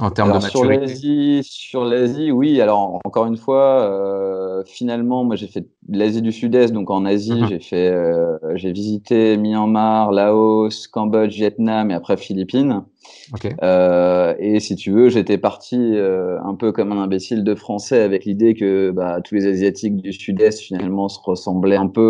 en termes de maturité? Sur l'Asie, oui. Alors, encore une fois, euh, finalement, moi, j'ai fait l'Asie du Sud-Est. Donc, en Asie, mm-hmm. j'ai fait, euh, j'ai visité Myanmar, Laos, Cambodge, Vietnam et après Philippines. Euh, et si tu veux, j'étais parti euh, un peu comme un imbécile de français avec l'idée que bah, tous les Asiatiques du Sud-Est finalement se ressemblaient un peu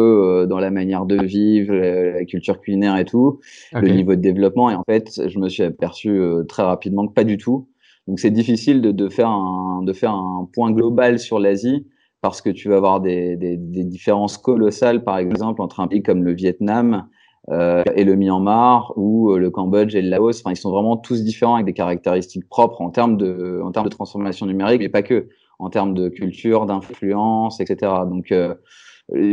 euh, dans la manière de vivre, la, culture culinaire et tout, le niveau de développement. Et en fait, je me suis aperçu très rapidement que pas du tout. Donc c'est difficile de, de, faire un, de faire un point global sur l'Asie parce que tu vas avoir des, des, des différences colossales, par exemple, entre un pays comme le Vietnam euh, et le Myanmar ou euh, le Cambodge et le Laos. Enfin, ils sont vraiment tous différents avec des caractéristiques propres en termes de, en termes de transformation numérique, mais pas que, en termes de culture, d'influence, etc. Donc, euh,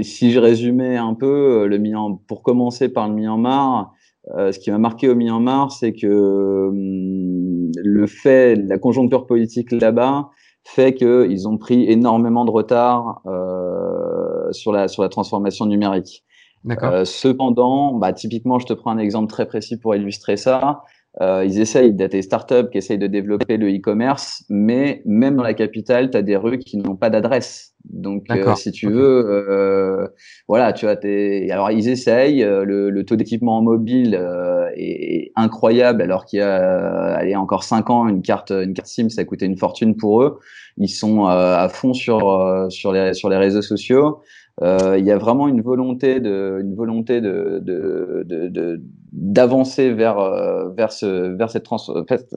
si je résumais un peu euh, le Myanmar, pour commencer par le Myanmar, euh, ce qui m'a marqué au Myanmar, c'est que hum, le fait, la conjoncture politique là-bas fait qu'ils ont pris énormément de retard euh, sur la sur la transformation numérique. Euh, cependant, bah, typiquement, je te prends un exemple très précis pour illustrer ça. Euh, ils essayent d'être des startups qui essayent de développer le e-commerce, mais même dans la capitale, tu as des rues qui n'ont pas d'adresse. Donc, euh, si tu veux, euh, voilà, tu as tes. Alors, ils essayent. Euh, le, le taux d'équipement mobile euh, est, incroyable, alors qu'il y a, allez, encore cinq ans, une carte, une carte SIM, ça coûtait une fortune pour eux. Ils sont à fond sur sur les sur les réseaux sociaux. Euh, il y a vraiment une volonté de, une volonté de, d'avancer vers euh, vers ce, vers cette trans,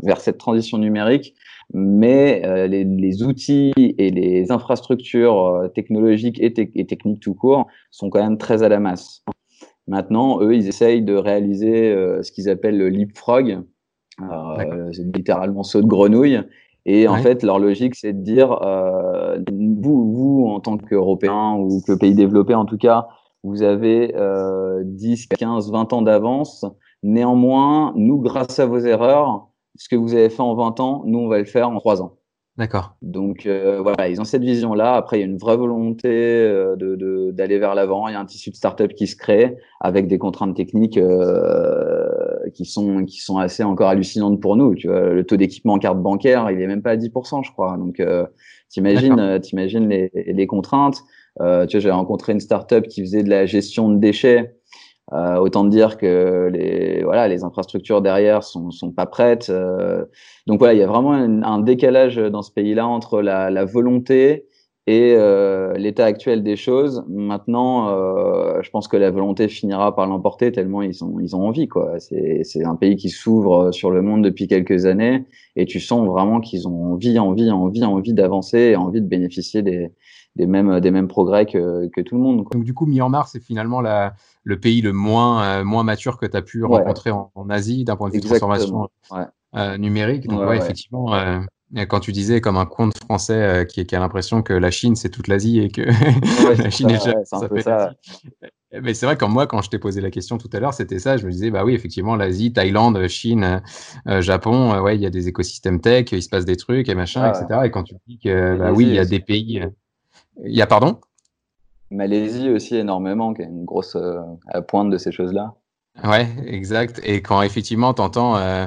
vers cette transition numérique, mais euh, les, les, outils et les infrastructures technologiques et, et, techniques tout court sont quand même très à la masse. Maintenant, eux, ils essayent de réaliser ce qu'ils appellent le leapfrog, c'est littéralement saut de grenouille, et en fait, leur logique, c'est de dire, euh, vous, vous, en tant qu'Européens ou que pays développé en tout cas, vous avez euh, 10, 15, 20 ans d'avance. Néanmoins, nous, grâce à vos erreurs, ce que vous avez fait en 20 ans, nous, on va le faire en 3 ans. D'accord. Donc euh, voilà, ils ont cette vision-là. Après, il y a une vraie volonté euh, de, d'aller vers l'avant. Il y a un tissu de start-up qui se crée avec des contraintes techniques euh, qui sont qui sont assez encore hallucinantes pour nous. Tu vois, le taux d'équipement en carte bancaire, il est même pas à 10%, je crois. Donc euh, t'imagines, t'imagines les, les contraintes. Euh, tu vois, j'ai rencontré une start-up qui faisait de la gestion de déchets euh, autant dire que les voilà les infrastructures derrière sont sont pas prêtes. Euh, donc voilà, il y a vraiment un, décalage dans ce pays-là entre la, la volonté et euh, l'état actuel des choses. Maintenant, euh, je pense que la volonté finira par l'emporter tellement ils ont ils ont envie quoi. C'est c'est un pays qui s'ouvre sur le monde depuis quelques années et tu sens vraiment qu'ils ont envie envie envie envie d'avancer et envie de bénéficier des des mêmes, des mêmes progrès que, que tout le monde. Donc, du coup, Myanmar, c'est finalement la, le pays le moins, euh, moins mature que tu as pu rencontrer en, Asie d'un point de vue de transformation euh, numérique. Donc, ouais, effectivement, euh, quand tu disais comme un conte français qui, qui, a l'impression que la Chine, c'est toute l'Asie et que la Chine est, déjà, ça, fait ça. Mais c'est vrai, comme moi, quand je t'ai posé la question tout à l'heure, c'était ça. Je me disais, bah oui, effectivement, l'Asie, Thaïlande, Chine, Japon, ouais, il y a des écosystèmes tech, il se passe des trucs et machin, ah etc. Et quand tu dis que, bah oui, il y a des pays il y a pardon? Malaisie aussi énormément, qui est une grosse euh, pointe de ces choses-là. Ouais, exact. Et quand effectivement tu entends euh, euh,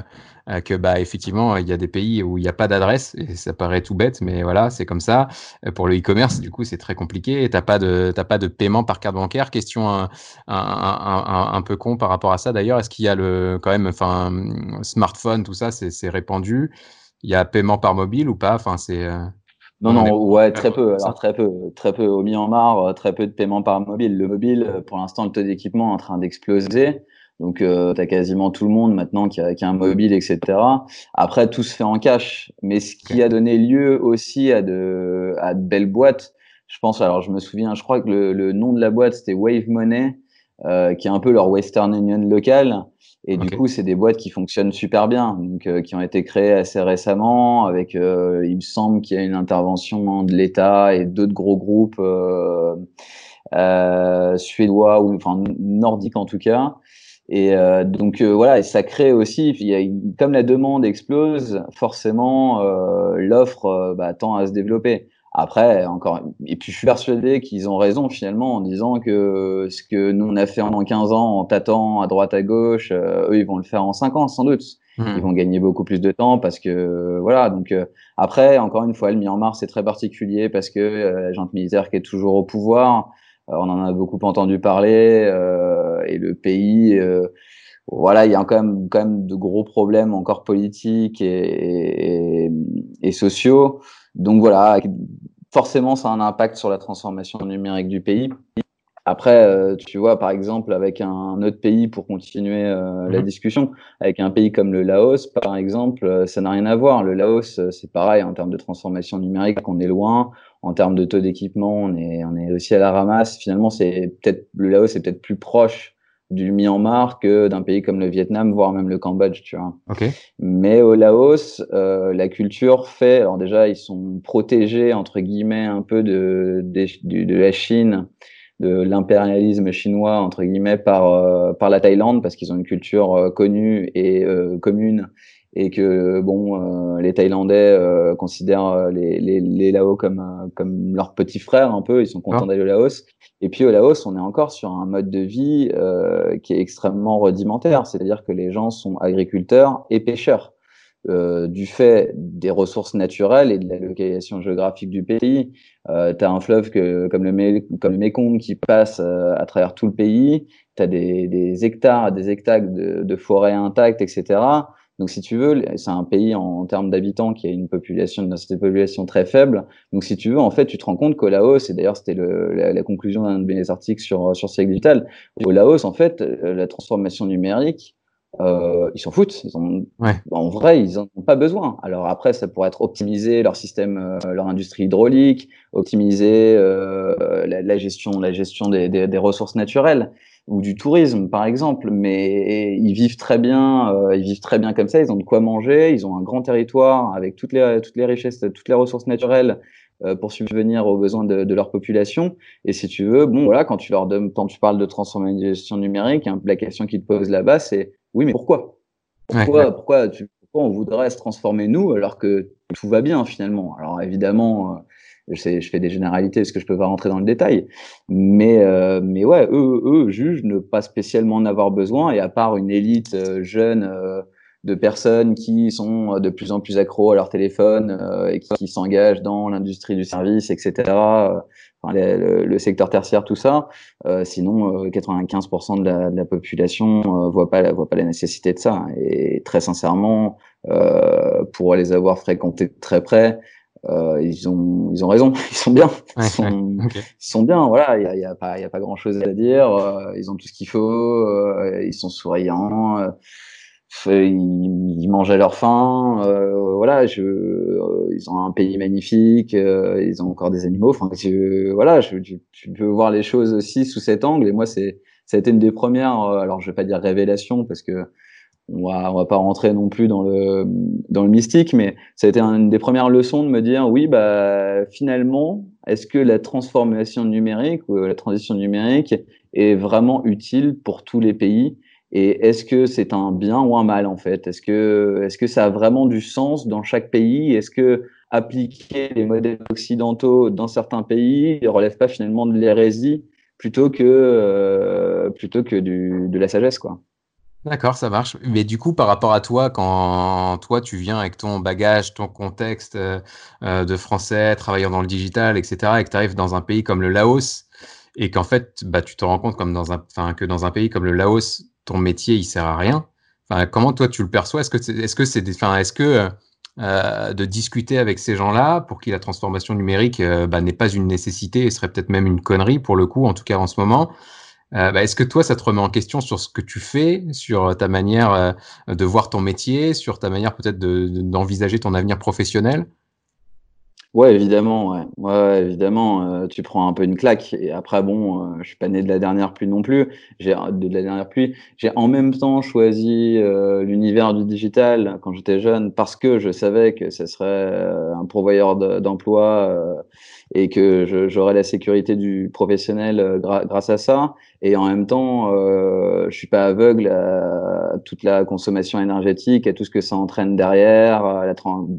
que bah effectivement il y a des pays où il n'y a pas d'adresse et ça paraît tout bête, mais voilà c'est comme ça. Pour le e-commerce du coup c'est très compliqué. T'as pas de t'as pas de paiement par carte bancaire. Question un, un, un, un peu con par rapport à ça d'ailleurs. Est-ce qu'il y a le quand même enfin smartphone tout ça c'est répandu? Il y a paiement par mobile ou pas? Enfin c'est Non, non, ouais, très peu. Alors, très peu, très peu. Au Myanmar, très peu de paiements par mobile. Le mobile, pour l'instant, le taux d'équipement est en train d'exploser. Donc, euh, tu as quasiment tout le monde maintenant qui a, qui a, un mobile, etc. Après, tout se fait en cash. Mais ce qui a donné lieu aussi à de, à de belles boîtes, je pense, alors je me souviens, je crois que le, le nom de la boîte, c'était Wave Money, euh, qui est un peu leur Western Union local. Et du coup, c'est des boîtes qui fonctionnent super bien, donc euh, qui ont été créées assez récemment. Avec, euh, il me semble qu'il y a une intervention de l'État et d'autres gros groupes euh, euh, suédois ou enfin nordiques en tout cas. Et euh, donc euh, voilà, et ça crée aussi, y a, comme la demande explose, forcément euh, l'offre euh, bah, tend à se développer. Après, encore, et puis je suis persuadé qu'ils ont raison finalement en disant que ce que nous on a fait en 15 ans en tâtant à droite à gauche, euh, eux ils vont le faire en 5 ans sans doute. Mmh. Ils vont gagner beaucoup plus de temps parce que voilà. Donc après, encore une fois, le Myanmar c'est très particulier parce que la junte militaire qui est toujours au pouvoir. Euh, on en a beaucoup entendu parler euh, et le pays euh, voilà, il y a quand même, quand même de gros problèmes encore politiques et, et, et, sociaux. Donc voilà, forcément, ça a un impact sur la transformation numérique du pays. Après, tu vois, par exemple, avec un autre pays, pour continuer euh, la mmh. discussion, avec un pays comme le Laos, par exemple, ça n'a rien à voir. Le Laos, c'est pareil en termes de transformation numérique, on est loin en termes de taux d'équipement, on est, on est aussi à la ramasse. Finalement, c'est peut-être le Laos est peut-être plus proche du Myanmar que d'un pays comme le Vietnam, voire même le Cambodge, tu vois. Okay. Mais au Laos, euh, la culture fait, alors déjà, ils sont protégés entre guillemets un peu de de, de la Chine, de l'impérialisme chinois entre guillemets par euh, par la Thaïlande parce qu'ils ont une culture euh, connue et euh, commune et que bon, euh, les Thaïlandais euh, considèrent euh, les, les, les Laos comme comme leurs petits frères un peu, ils sont contents ah. d'aller au Laos. Et puis au Laos, on est encore sur un mode de vie qui est extrêmement rudimentaire, c'est-à-dire que les gens sont agriculteurs et pêcheurs. Euh, du fait des ressources naturelles et de la localisation géographique du pays. Euh, tu as un fleuve que, comme, le, comme le Mekong qui passe à travers tout le pays, tu as des, des, hectares des hectares de, de forêts intactes, etc. Donc, si tu veux, c'est un pays en, termes d'habitants qui a une population, une densité de population très faible. Donc, si tu veux, en fait, tu te rends compte qu'au Laos, et d'ailleurs, c'était la, la, conclusion d'un de mes articles sur, sur Siècle Digital, au Laos, en fait, euh, la transformation numérique, euh, ils s'en foutent. Ils ont, ouais. En vrai, ils n'en ont pas besoin. Alors après, ça pourrait être optimiser leur système, euh, leur industrie hydraulique, optimiser euh, la, la, gestion, la gestion des, des, des ressources naturelles ou du tourisme par exemple, mais ils vivent très bien, euh, ils vivent très bien comme ça, ils ont de quoi manger, ils ont un grand territoire avec toutes les toutes les richesses, toutes les ressources naturelles euh, pour subvenir aux besoins de, de, leur population. Et si tu veux, bon voilà, quand tu leur donnes, quand tu parles de transformation numérique, hein, la question qu'ils te posent là-bas, c'est oui, mais pourquoi? Pourquoi, ouais, pourquoi, tu, pourquoi on voudrait se transformer nous alors que tout va bien finalement? Alors évidemment. Euh, je, sais, je fais des généralités parce que je peux pas rentrer dans le détail. Mais, euh, mais ouais, eux, eux jugent ne pas spécialement en avoir besoin. Et à part une élite euh, jeune euh, de personnes qui sont de plus en plus accros à leur téléphone euh, et qui, qui s'engagent dans l'industrie du service, etc. Enfin, les, le, le, secteur tertiaire, tout ça. sinon, 95% de la, de la population voit pas voit pas la nécessité de ça. Et très sincèrement, pour les avoir fréquentés de très près, euh, ils ont ils ont raison, ils sont bien, ils, sont, okay. ils sont, bien. Voilà, il y a, y a, pas il y a pas grand chose à dire. Euh, ils ont tout ce qu'il faut, euh, ils sont souriants, euh, ils, ils, mangent à leur faim. Euh, voilà, je, ils ont un pays magnifique, ils ont encore des animaux. Enfin, je, voilà, je, je, je, peux voir les choses aussi sous cet angle. Et moi, c'est ça a été une des premières. alors, je vais pas dire révélation parce que on va, on va pas rentrer non plus dans le, dans le mystique, mais ça a été une des premières leçons de me dire, oui, bah, finalement, est-ce que la transformation numérique ou la transition numérique est vraiment utile pour tous les pays? Et est-ce que c'est un bien ou un mal, en fait? Est-ce que, est-ce que ça a vraiment du sens dans chaque pays? Est-ce que appliquer les modèles occidentaux dans certains pays ne relève pas finalement de l'hérésie plutôt que, euh, plutôt que de la sagesse, quoi? D'accord, ça marche. Mais du coup, par rapport à toi, quand toi, tu viens avec ton bagage, ton contexte euh, euh de français, travaillant dans le digital, etc., et que tu arrives dans un pays comme le Laos, et qu'en fait, bah, tu te rends compte comme dans un, que dans un pays comme le Laos, ton métier, il sert à rien. Enfin, comment toi, tu le perçois? Est-ce que c'est, est-ce que c'est, enfin, est-ce que euh, de discuter avec ces gens-là pour qui la transformation numérique euh, bah, n'est pas une nécessité et serait peut-être même une connerie pour le coup, en tout cas en ce moment. Euh, bah, est-ce que toi, ça te remet en question sur ce que tu fais, sur ta manière de voir ton métier, sur ta manière peut-être d'envisager ton avenir professionnel? Ouais, évidemment, ouais. Évidemment, euh, tu prends un peu une claque. Et après, bon, euh, je suis pas né de la dernière pluie non plus. J'ai de la dernière pluie. J'ai en même temps choisi euh, l'univers du digital quand j'étais jeune parce que je savais que ce serait un pourvoyeur d'emploi et que j'aurais la sécurité du professionnel grâce à ça. Et en même temps, euh, je suis pas aveugle à toute la consommation énergétique, à tout ce que ça entraîne derrière,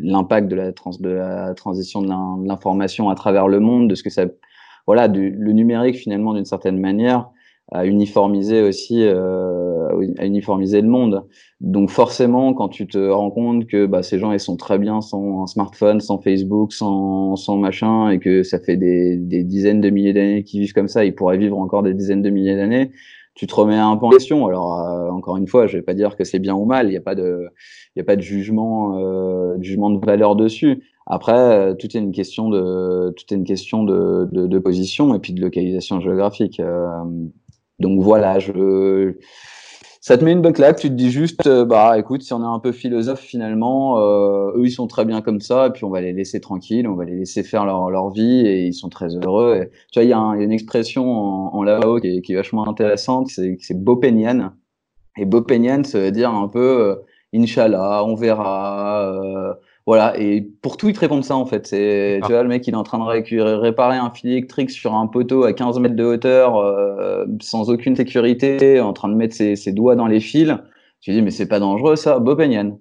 l'impact de la, de la transition de l'information à travers le monde, de ce que ça, voilà, du, le numérique finalement d'une certaine manière à uniformiser aussi, euh, à uniformiser le monde. Donc forcément, quand tu te rends compte que bah, ces gens ils sont très bien sans un smartphone, sans Facebook, sans, sans machin, et que ça fait des, des dizaines de milliers d'années qu'ils vivent comme ça, ils pourraient vivre encore des dizaines de milliers d'années. Tu te remets un peu en question. Alors euh, encore une fois, je vais pas dire que c'est bien ou mal. Il n'y a pas de, il a pas de jugement, euh, de jugement de valeur dessus. Après, euh, tout est une question de, tout est une question de, de, de position et puis de localisation géographique. Donc voilà, je ça te met une bonne claque, tu te dis juste, euh, bah écoute, si on est un peu philosophe finalement, euh, eux ils sont très bien comme ça, et puis on va les laisser tranquilles, on va les laisser faire leur, leur vie, et ils sont très heureux. Tu vois, il y, a une expression en, en Lao qui qui est vachement intéressante, c'est Bopenian. Et Bopenian, ça veut dire un peu, euh, Inch'Allah, on verra, euh, voilà, et pour tout, ils te répondent ça en fait. C'est, tu vois, le mec, il est en train de réparer un fil électrique sur un poteau à 15 mètres de hauteur, euh, sans aucune sécurité, en train de mettre ses, ses doigts dans les fils. Tu dis, mais c'est pas dangereux ça, Bopenian.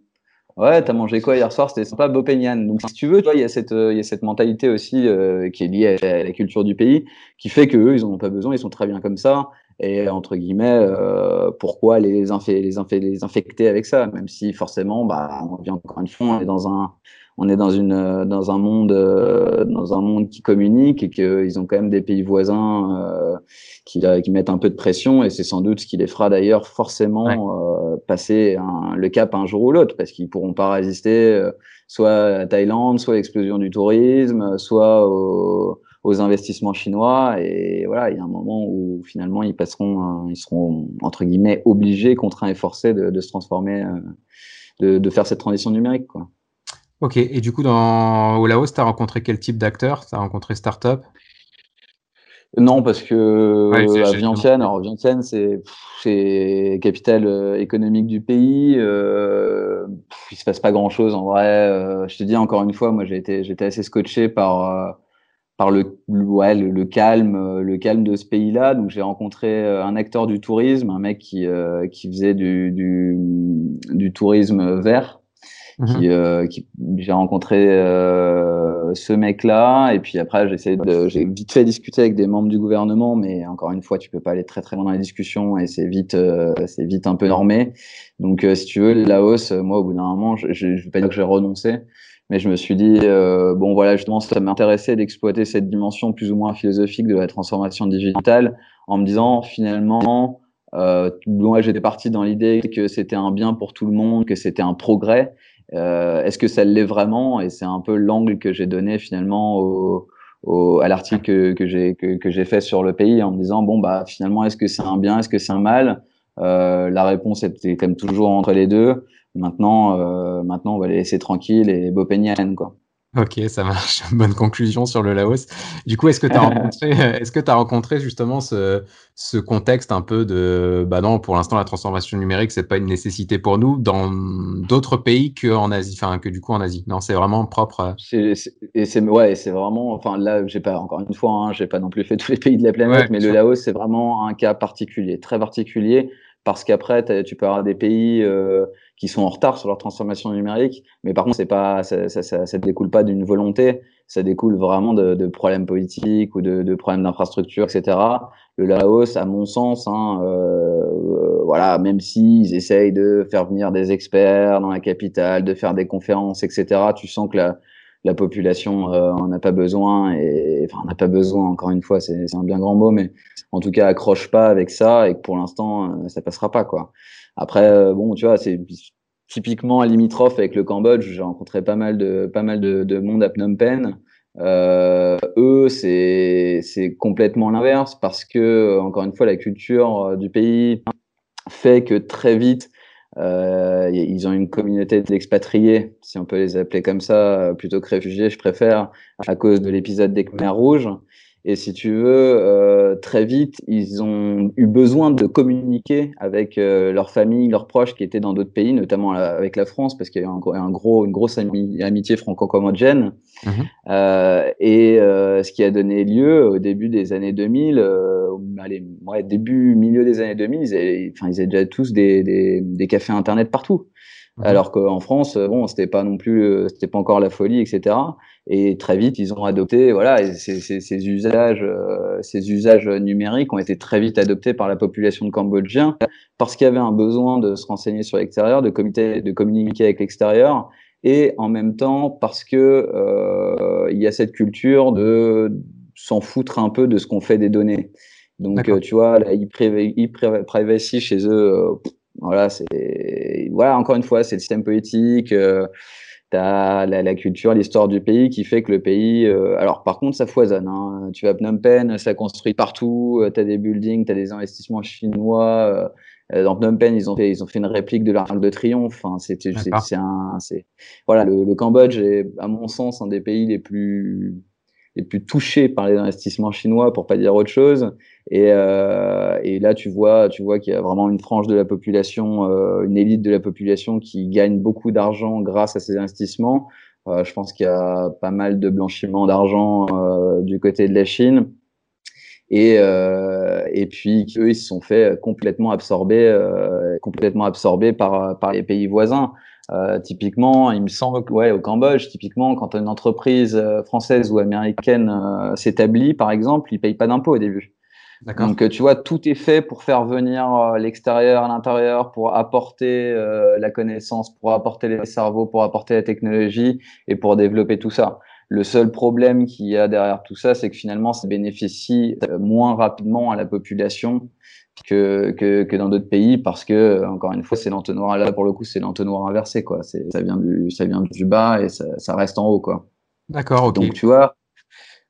Ouais, t'as mangé quoi hier soir? C'était sympa, Bopenian. Donc, si tu veux, tu vois, il y a cette, il y a cette mentalité aussi euh, qui est liée à la culture du pays, qui fait que eux, ils en ont pas besoin, ils sont très bien comme ça. Et entre guillemets, euh, pourquoi les, les, les infecter avec ça Même si forcément, bah, on vient encore une fois, on est dans un, on est dans une, dans un monde, euh, dans un monde qui communique et qu'ils ont quand même des pays voisins euh, qui, qui mettent un peu de pression. Et c'est sans doute ce qui les fera d'ailleurs forcément passer le cap un jour ou l'autre, parce qu'ils pourront pas résister soit à la Thaïlande, soit à l'explosion du tourisme, soit au aux investissements chinois. Et voilà, il y a un moment où finalement ils passeront, ils seront entre guillemets obligés, contraints et forcés de, de se transformer, euh, de, de, faire cette transition numérique. Quoi. Ok, et du coup, dans, au Laos, tu as rencontré quel type d'acteurs? Tu as rencontré start-up? Non, parce que ouais, à Vientiane, alors Vientiane, c'est c'est capitale euh, économique du pays. Euh, il se passe pas grand chose en vrai. Euh, je te dis encore une fois, moi j'ai été j'étais assez scotché par euh, par le, ouais, le, calme, euh, le calme de ce pays-là. Donc j'ai rencontré euh, un acteur du tourisme, un mec qui, euh, qui faisait du, du, du tourisme vert. Mhm. Qui, euh, qui j'ai rencontré euh, ce mec-là et puis après j'ai essayé de j'ai vite fait discuter avec des membres du gouvernement mais encore une fois tu peux pas aller très très loin dans la discussion et c'est vite c'est vite un peu normé donc si tu veux la hausse moi au bout d'un moment je, je, je vais pas dire que j'ai renoncé mais je me suis dit, euh, bon voilà, justement, ça m'intéressait d'exploiter cette dimension plus ou moins philosophique de la transformation digitale en me disant, finalement, euh, moi j'étais parti dans l'idée que c'était un bien pour tout le monde, que c'était un progrès. Euh, Est-ce que ça l'est vraiment? Et c'est un peu l'angle que j'ai donné finalement au, au, à l'article que, que j'ai que, que fait sur le pays en me disant, bon bah finalement, est-ce que c'est un bien, est-ce que c'est un mal? Euh, La réponse était même toujours entre les deux. Maintenant, euh, maintenant, on va les laisser tranquilles et Bopenian, quoi. Ok, ça marche. Bonne conclusion sur le Laos. Du coup, est-ce que tu as rencontré, est-ce que tu as rencontré justement ce, ce contexte un peu de, bah non, pour l'instant, la transformation numérique, c'est pas une nécessité pour nous dans d'autres pays qu'en Asie, enfin, que du coup en Asie? Non, c'est vraiment propre. et c'est, ouais, c'est vraiment, enfin, là, j'ai pas, encore une fois, hein, j'ai pas non plus fait tous les pays de la planète, mais le Laos, c'est vraiment un cas particulier, très particulier parce qu'après tu peux avoir des pays euh, qui sont en retard sur leur transformation numérique, mais par contre c'est pas ça, ça, ça, ça découle pas d'une volonté, ça découle vraiment de, de problèmes politiques ou de, de problèmes d'infrastructure, etc. Le Laos, à mon sens, hein, euh, voilà, même s'ils essayent de faire venir des experts dans la capitale, de faire des conférences, etc. Tu sens que la la population euh, en a pas besoin et enfin on n'a pas besoin encore une fois c'est un bien grand mot mais en tout cas accroche pas avec ça et que pour l'instant euh, ça passera pas quoi après euh, bon tu vois c'est typiquement limitrophe avec le Cambodge. J'ai rencontré pas mal de, pas mal de, de monde à Phnom Penh. Euh, eux, c'est complètement l'inverse parce que, encore une fois, la culture du pays fait que très vite, euh, ils ont une communauté d'expatriés, si on peut les appeler comme ça, plutôt que réfugiés, je préfère, à cause de l'épisode des Khmers rouges. Et si tu veux, euh, très vite, ils ont eu besoin de communiquer avec euh, leurs familles, leurs proches qui étaient dans d'autres pays, notamment avec la France, parce qu'il y a un, un, gros, une grosse amitié franco-cambodgienne. Mmh euh, et euh, ce qui a donné lieu au début des années 2000, euh, allez, ouais, début, milieu des années 2000, ils avaient, ils avaient déjà tous des, des, des cafés internet partout. Mmh Alors qu'en France, bon, c'était pas non plus, c'était pas encore la folie, etc. Et très vite, ils ont adopté, voilà, ces, ces, ces usages, euh, ces usages numériques ont été très vite adoptés par la population de Cambodgiens parce qu'il y avait un besoin de se renseigner sur l'extérieur, de, de communiquer avec l'extérieur, et en même temps parce que euh, il y a cette culture de s'en foutre un peu de ce qu'on fait des données. Donc, euh, tu vois, la e-privacy chez eux, euh, voilà, c'est, voilà, encore une fois, c'est le système politique. Euh, T'as la, la, culture, l'histoire du pays qui fait que le pays. Euh, alors, par contre, ça foisonne. Hein. Tu vas à Phnom Penh, ça construit partout. Euh, tu as des buildings, tu as des investissements chinois. Euh, dans Phnom Penh, ils ont fait, ils ont fait une réplique de l'Arc de Triomphe. C'est un, c'est voilà, le, le, Cambodge est, à mon sens, un des pays les plus les plus touchés par les investissements chinois, pour pas dire autre chose. Et, euh, et là, tu vois, tu vois qu'il y a vraiment une frange de la population, euh, une élite de la population qui gagne beaucoup d'argent grâce à ces investissements. Euh, je pense qu'il y a pas mal de blanchiment d'argent du côté de la Chine. Et, puis eux, ils se sont fait complètement absorber, complètement absorbés par, par les pays voisins. Typiquement, il me semble ouais, au Cambodge, typiquement, quand une entreprise française ou américaine s'établit, par exemple, ils payent pas d'impôts au début. Donc, tu vois, tout est fait pour faire venir l'extérieur à l'intérieur, pour apporter la connaissance, pour apporter les cerveaux, pour apporter la technologie et pour développer tout ça. Le seul problème qu'il y a derrière tout ça, c'est que finalement, ça bénéficie moins rapidement à la population que, que, que dans d'autres pays parce que encore une fois c'est l'entonnoir là pour le coup c'est l'entonnoir inversé quoi. Ça vient du ça vient du bas et ça, ça reste en haut quoi. D'accord ok. Donc tu vois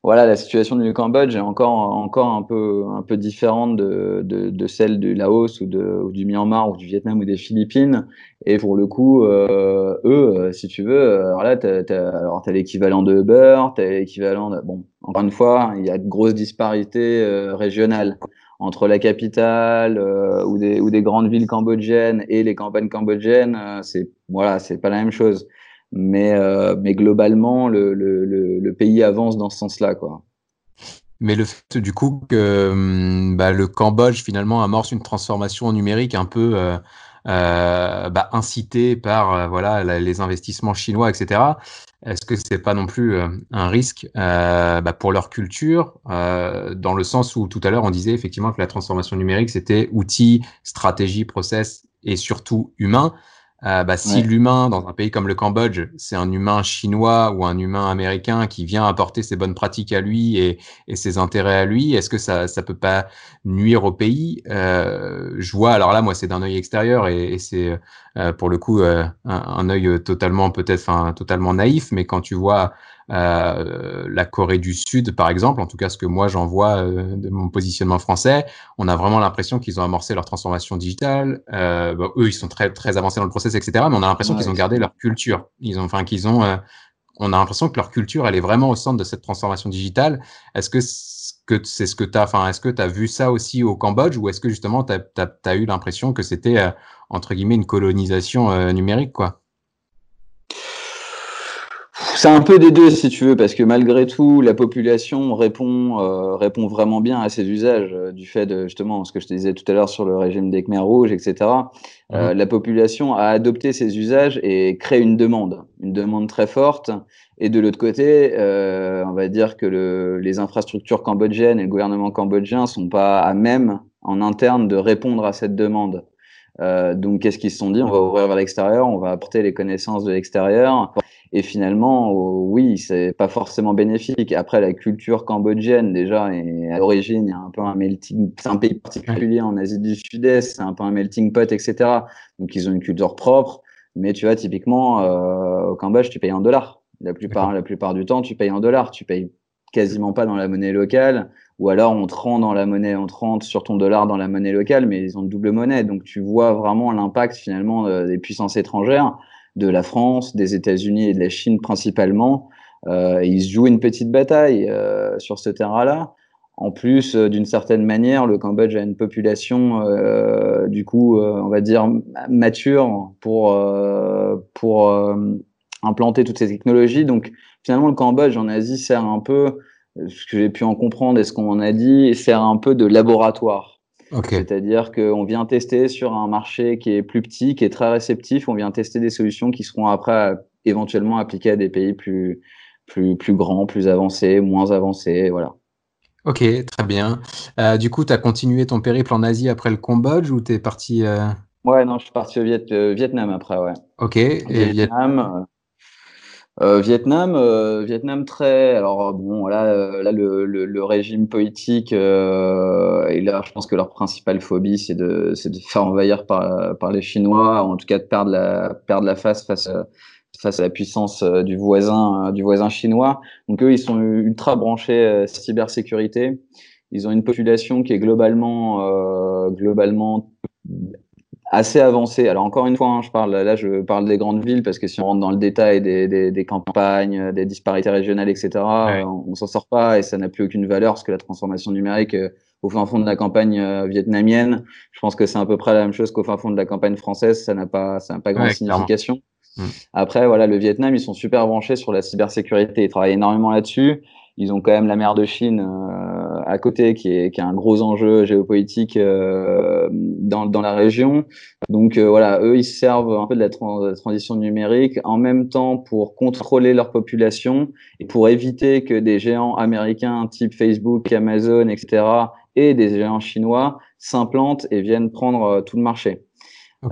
voilà la situation du Cambodge est encore encore un peu un peu différente de, de, de celle du Laos ou, de, ou du Myanmar ou du Vietnam ou des Philippines et pour le coup euh, eux si tu veux alors là alors t'as l'équivalent de Uber t'as l'équivalent de bon encore une fois il y a de grosses disparités euh, régionales entre la capitale euh, ou, des, ou des grandes villes cambodgiennes et les campagnes cambodgiennes, euh, c'est voilà, c'est pas la même chose. Mais, euh, mais globalement, le, pays avance dans ce sens-là. Mais le fait du coup que hum, bah, le Cambodge finalement amorce une transformation numérique un peu euh, bah, incitée par les investissements chinois, etc. Est-ce que c'est pas non plus euh, un risque euh, bah, pour leur culture, euh, dans le sens où tout à l'heure on disait effectivement que la transformation numérique c'était outil, stratégie, process et surtout humain. Euh, bah, si l'humain dans un pays comme le Cambodge, c'est un humain chinois ou un humain américain qui vient apporter ses bonnes pratiques à lui et, et ses intérêts à lui, est-ce que ça ça peut pas nuire au pays? Euh, Je vois, alors là, moi, c'est d'un œil extérieur et, et c'est euh, pour le coup euh, un, un, œil totalement peut-être, enfin totalement naïf, mais quand tu vois euh, la Corée du Sud, par exemple, en tout cas ce que moi j'en vois euh, de mon positionnement français, on a vraiment l'impression qu'ils ont amorcé leur transformation digitale. Euh, bon, eux, ils sont très très avancés dans le process, etc. Mais on a l'impression ouais, qu'ils ont gardé leur culture. Ils ont, enfin, qu'ils ont, euh, on a l'impression que leur culture, elle est vraiment au centre de cette transformation digitale. Est-ce que que c'est ce que tu as, enfin, est-ce que tu as vu ça aussi au Cambodge ou est-ce que justement tu as, as, eu l'impression que c'était, euh, entre guillemets, une colonisation numérique, quoi? C'est un peu des deux si tu veux, parce que malgré tout, la population répond euh, répond vraiment bien à ces usages euh, du fait de justement ce que je te disais tout à l'heure sur le régime des Khmers rouges, etc. Mmh. Euh, la population a adopté ces usages et crée une demande, une demande très forte. Et de l'autre côté, euh, on va dire que le, les infrastructures cambodgiennes et le gouvernement cambodgien sont pas à même en interne de répondre à cette demande. Euh, donc, qu'est-ce qu'ils se sont dit? On va ouvrir vers l'extérieur, on va apporter les connaissances de l'extérieur. Et finalement, oh, oui, c'est pas forcément bénéfique. Après, la culture cambodgienne, déjà, est à l'origine, il y a un peu un melting, c'est un pays particulier en Asie du Sud-Est, c'est un peu un melting pot, etc. Donc, ils ont une culture propre. Mais tu vois, typiquement, euh, au Cambodge, tu payes en dollars. La plupart, la plupart du temps, tu payes en dollars. Tu payes quasiment pas dans la monnaie locale. Ou alors, on te rend dans la monnaie, on te rend sur ton dollar dans la monnaie locale, mais ils ont double monnaie. Donc, tu vois vraiment l'impact finalement euh, des puissances étrangères, de la France, des États-Unis et de la Chine principalement. Euh, ils jouent une petite bataille euh, sur ce terrain-là. En plus, euh, d'une certaine manière, le Cambodge a une population, euh, du coup, euh, on va dire mature pour pour implanter toutes ces technologies. Donc, finalement, le Cambodge en Asie sert un peu, ce que j'ai pu en comprendre et ce qu'on en a dit, sert un peu de laboratoire. Okay. C'est-à-dire qu'on vient tester sur un marché qui est plus petit, qui est très réceptif. On vient tester des solutions qui seront après éventuellement appliquées à des pays plus plus plus grands, plus avancés, moins avancés, voilà. Ok, très bien. Euh, du coup, tu as continué ton périple en Asie après le Cambodge ou tu es parti euh... Ouais, non, je suis parti au Viet euh, Vietnam après, ouais. Ok, et Vietnam. Euh, Vietnam, euh, Vietnam très. Alors bon, voilà, là le, le, le, régime politique et là, je pense que leur principale phobie, c'est de, de faire envahir par, par les Chinois, en tout cas de perdre la, perdre la face face face à la puissance euh, du voisin, euh, du voisin chinois. Donc eux, ils sont ultra branchés euh, cybersécurité. Ils ont une population qui est globalement, globalement assez avancée. Alors encore une fois, hein, je parle là, je parle des grandes villes parce que si on rentre dans le détail des, des, des campagnes, des disparités régionales, etc., on, on s'en sort pas et ça n'a plus aucune valeur parce que la transformation numérique au fin fond de la campagne vietnamienne, je pense que c'est à peu près la même chose qu'au fin fond de la campagne française. Ça n'a pas, ça n'a pas grande signification. Mm. Après, voilà, le Vietnam, ils sont super branchés sur la cybersécurité. Ils travaillent énormément là-dessus. Ils ont quand même la mer de Chine euh, à côté, qui est, qui est un gros enjeu géopolitique euh, dans, dans la région. Donc euh, voilà, eux, ils servent un peu de la, transition numérique en même temps pour contrôler leur population et pour éviter que des géants américains type Facebook, Amazon, etc., et des géants chinois s'implantent et viennent prendre tout le marché.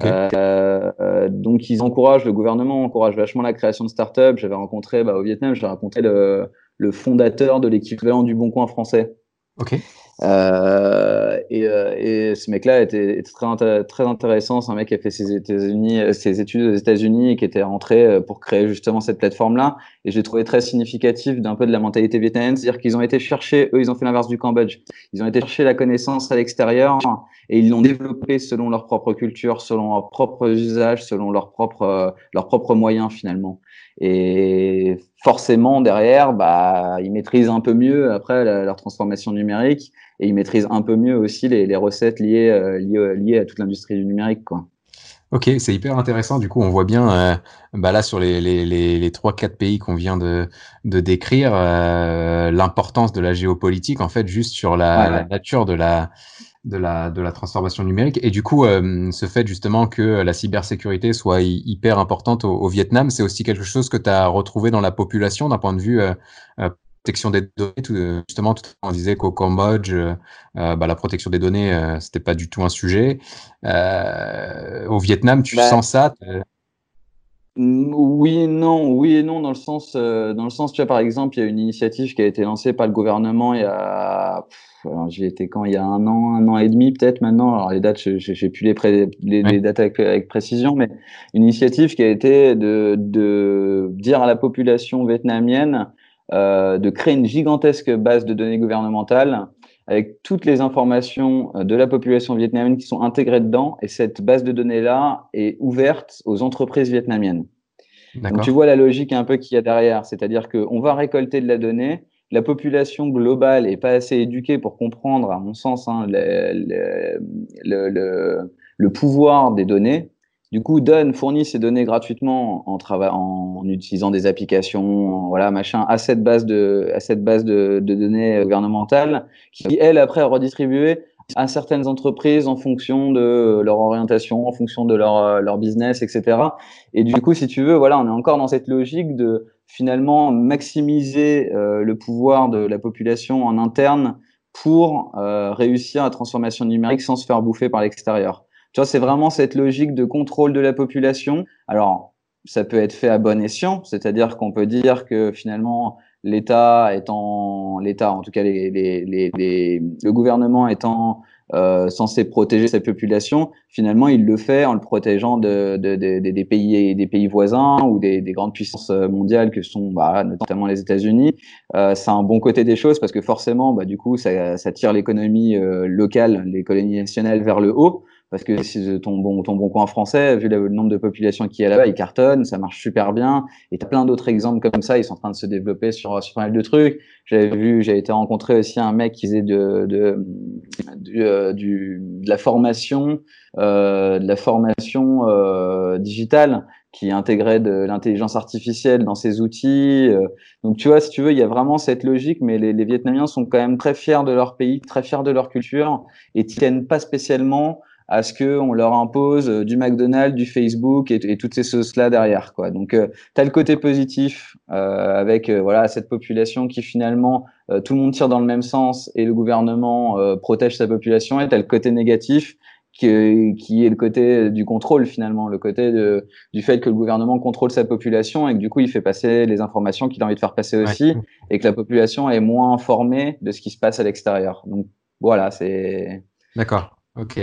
Euh, euh, donc ils encouragent, le gouvernement encourage vachement la création de startups. J'avais rencontré bah, au Vietnam, j'ai rencontré le, le fondateur de l'équivalent du Bon Coin français. Ok. Euh, et, euh, et, ce mec-là était, était, très, très intéressant. C'est un mec qui a fait ses, États-Unis, euh, ses études aux États-Unis et qui était rentré euh, pour créer justement cette plateforme-là. Et j'ai trouvé très significatif d'un peu de la mentalité vietnamienne, c'est-à-dire qu'ils ont été chercher, eux, ils ont fait l'inverse du Cambodge. Ils ont été chercher la connaissance à l'extérieur et ils l'ont développée selon leur propre culture, selon leurs propres usages, selon leurs propres, leurs propres moyens finalement. Et forcément derrière, bah, ils maîtrisent un peu mieux après leur transformation numérique et ils maîtrisent un peu mieux aussi les, les recettes liées, euh, liées, liées, à toute l'industrie du numérique. Quoi. Ok, c'est hyper intéressant. Du coup, on voit bien, euh, bah là, sur les, les, les, les 3-4 pays qu'on vient de, de décrire, euh, l'importance de la géopolitique, en fait, juste sur la, la nature de la, de la, de la transformation numérique. Et du coup, euh, ce fait justement que la cybersécurité soit hyper importante au, au Vietnam, c'est aussi quelque chose que tu as retrouvé dans la population d'un point de vue euh, protection des données. Tout, justement, tout on disait qu'au Cambodge, euh, bah, la protection des données, euh, c'était pas du tout un sujet. Euh, au Vietnam, tu bah, sens ça oui et non, oui et non dans le sens, dans le sens, tu vois, par exemple, il y a une initiative qui a été lancée par le gouvernement il y a, j'y étais quand, il y a un an, un an et demi peut-être maintenant. Alors les dates, j'ai plus les, pré, les, les, dates avec, avec, précision, mais une initiative qui a été de, de dire à la population vietnamienne euh, de créer une gigantesque base de données gouvernementales avec toutes les informations euh, de la population vietnamienne qui sont intégrées dedans. Et cette base de données-là est ouverte aux entreprises vietnamiennes. Donc tu vois la logique un peu qu'il y a derrière, c'est-à-dire qu'on va récolter de la donnée, la population globale est pas assez éduquée pour comprendre, à mon sens, hein, le, le, le, le, pouvoir des données. Du coup, donne, fournit ces données gratuitement en, en utilisant des applications, voilà, machin, à cette base de, à cette base de, de données gouvernementales, qui, elle, après, redistribuée à certaines entreprises en fonction de leur orientation, en fonction de leur, leur business, etc. Et du coup, si tu veux, voilà, on est encore dans cette logique de finalement maximiser euh, le pouvoir de la population en interne pour euh, réussir la transformation numérique sans se faire bouffer par l'extérieur. Tu vois, c'est vraiment cette logique de contrôle de la population. Alors, ça peut être fait à bon escient, c'est-à-dire qu'on peut dire que finalement l'État étant l'État, en tout cas les, les, les, le gouvernement étant euh, censé protéger sa population, finalement, il le fait en le protégeant de, de, de, des pays des pays voisins ou des, des grandes puissances mondiales que sont bah, notamment les États-Unis. Euh, c'est un bon côté des choses parce que forcément, bah, du coup, ça, ça tire l'économie euh, locale, l'économie nationale vers le haut parce que si ton bon ton bon coin français, vu le nombre de population qui est là-bas, il cartonne, ça marche super bien. Et t'as plein d'autres exemples comme ça, ils sont en train de se développer sur sur pas mal de trucs. J'avais vu, j'ai été rencontrer aussi un mec qui faisait de de du, euh, du de la formation euh, de la formation euh, digitale qui intégrait de l'intelligence artificielle dans ses outils. Euh. Donc tu vois, si tu veux, il y a vraiment cette logique, mais les, les Vietnamiens sont quand même très fiers de leur pays, très fiers de leur culture et tiennent pas spécialement à ce qu'on leur impose euh, du McDonald's, du Facebook et, toutes ces choses-là derrière. Quoi. Donc, euh, tu as le côté positif euh, avec euh, voilà cette population qui finalement, tout le monde tire dans le même sens et le gouvernement protège sa population. Et tu as le côté négatif qui, qui, est le côté du contrôle finalement, le côté de, du fait que le gouvernement contrôle sa population et que du coup il fait passer les informations qu'il a envie de faire passer aussi et que la population est moins informée de ce qui se passe à l'extérieur. Donc voilà, c'est... D'accord, ok.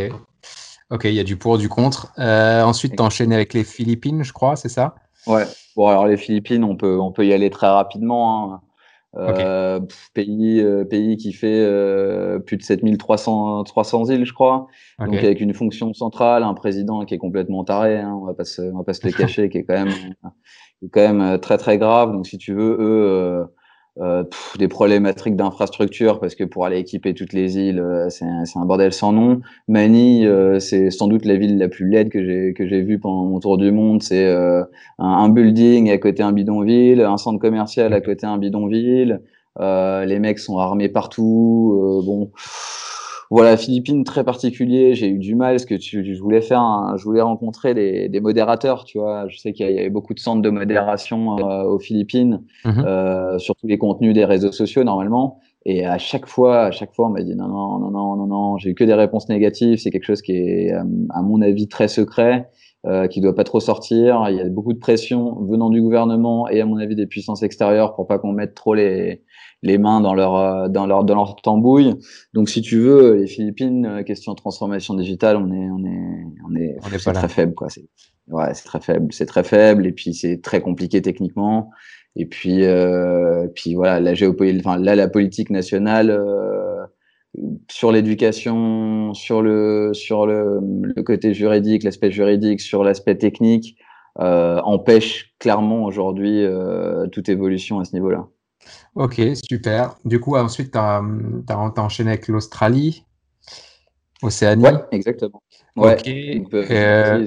Ok, il y a du pour, du contre. Euh, ensuite, tu enchaîné avec les Philippines, je crois, c'est ça? Ouais. Bon, alors les Philippines, on peut, on peut y aller très rapidement. Hein. Euh, pays, euh, pays qui fait euh, plus de 7300 300 îles, je crois. Donc avec une fonction centrale, un président qui est complètement taré, hein, on va pas se, on va pas se le cacher, qui est quand même, qui est quand même euh, très très grave. Donc si tu veux, eux euh, des problématiques d'infrastructure parce que pour aller équiper toutes les îles, euh, c'est un, un, bordel sans nom. Manille, euh, c'est sans doute la ville la plus laide que j'ai que j'ai vue pendant mon tour du monde. C'est euh, un, un, building à côté un bidonville, un centre commercial à côté un bidonville. les mecs sont armés partout. bon voilà, Philippines très particulier. J'ai eu du mal parce que tu, je voulais faire, je voulais rencontrer des, des, modérateurs. Tu vois, je sais qu'il y avait beaucoup de centres de modération euh, aux Philippines mhm. euh, sur tous les contenus des réseaux sociaux normalement. Et à chaque fois, à chaque fois, on m'a dit non, non, non, non, non, non. J'ai eu que des réponses négatives. C'est quelque chose qui est, euh, à mon avis, très secret. Euh, qui doit pas trop sortir. Il y a beaucoup de pression venant du gouvernement et à mon avis des puissances extérieures pour pas qu'on mette trop les, les mains dans leur euh, dans leur dans leur tambouille. Donc si tu veux, les Philippines, euh, question de transformation digitale, on est on est on est, on est très faible quoi. C'est ouais, c'est très faible, c'est très faible et puis c'est très compliqué techniquement. Et puis euh, puis voilà, la géopolitique, enfin là la politique nationale euh, sur l'éducation, sur le sur le, le côté juridique, l'aspect juridique, sur l'aspect technique, euh, empêche clairement aujourd'hui toute évolution à ce niveau-là. Ok, super. Du coup, ensuite, tu as, enchaîné avec l'Australie, Océanie. Ouais, exactement. Ouais. Euh,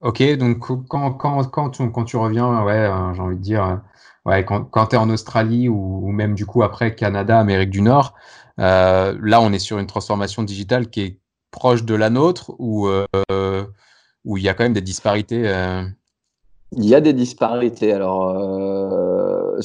ok, donc quand, quand, quand, tu, quand tu reviens, ouais, euh, j'ai envie de dire, euh, ouais, quand, quand tu es en Australie ou, même du coup après Canada, Amérique du Nord, là, on est sur une transformation digitale qui est proche de la nôtre ou où il y a quand même des disparités il y a des disparités. Alors, euh,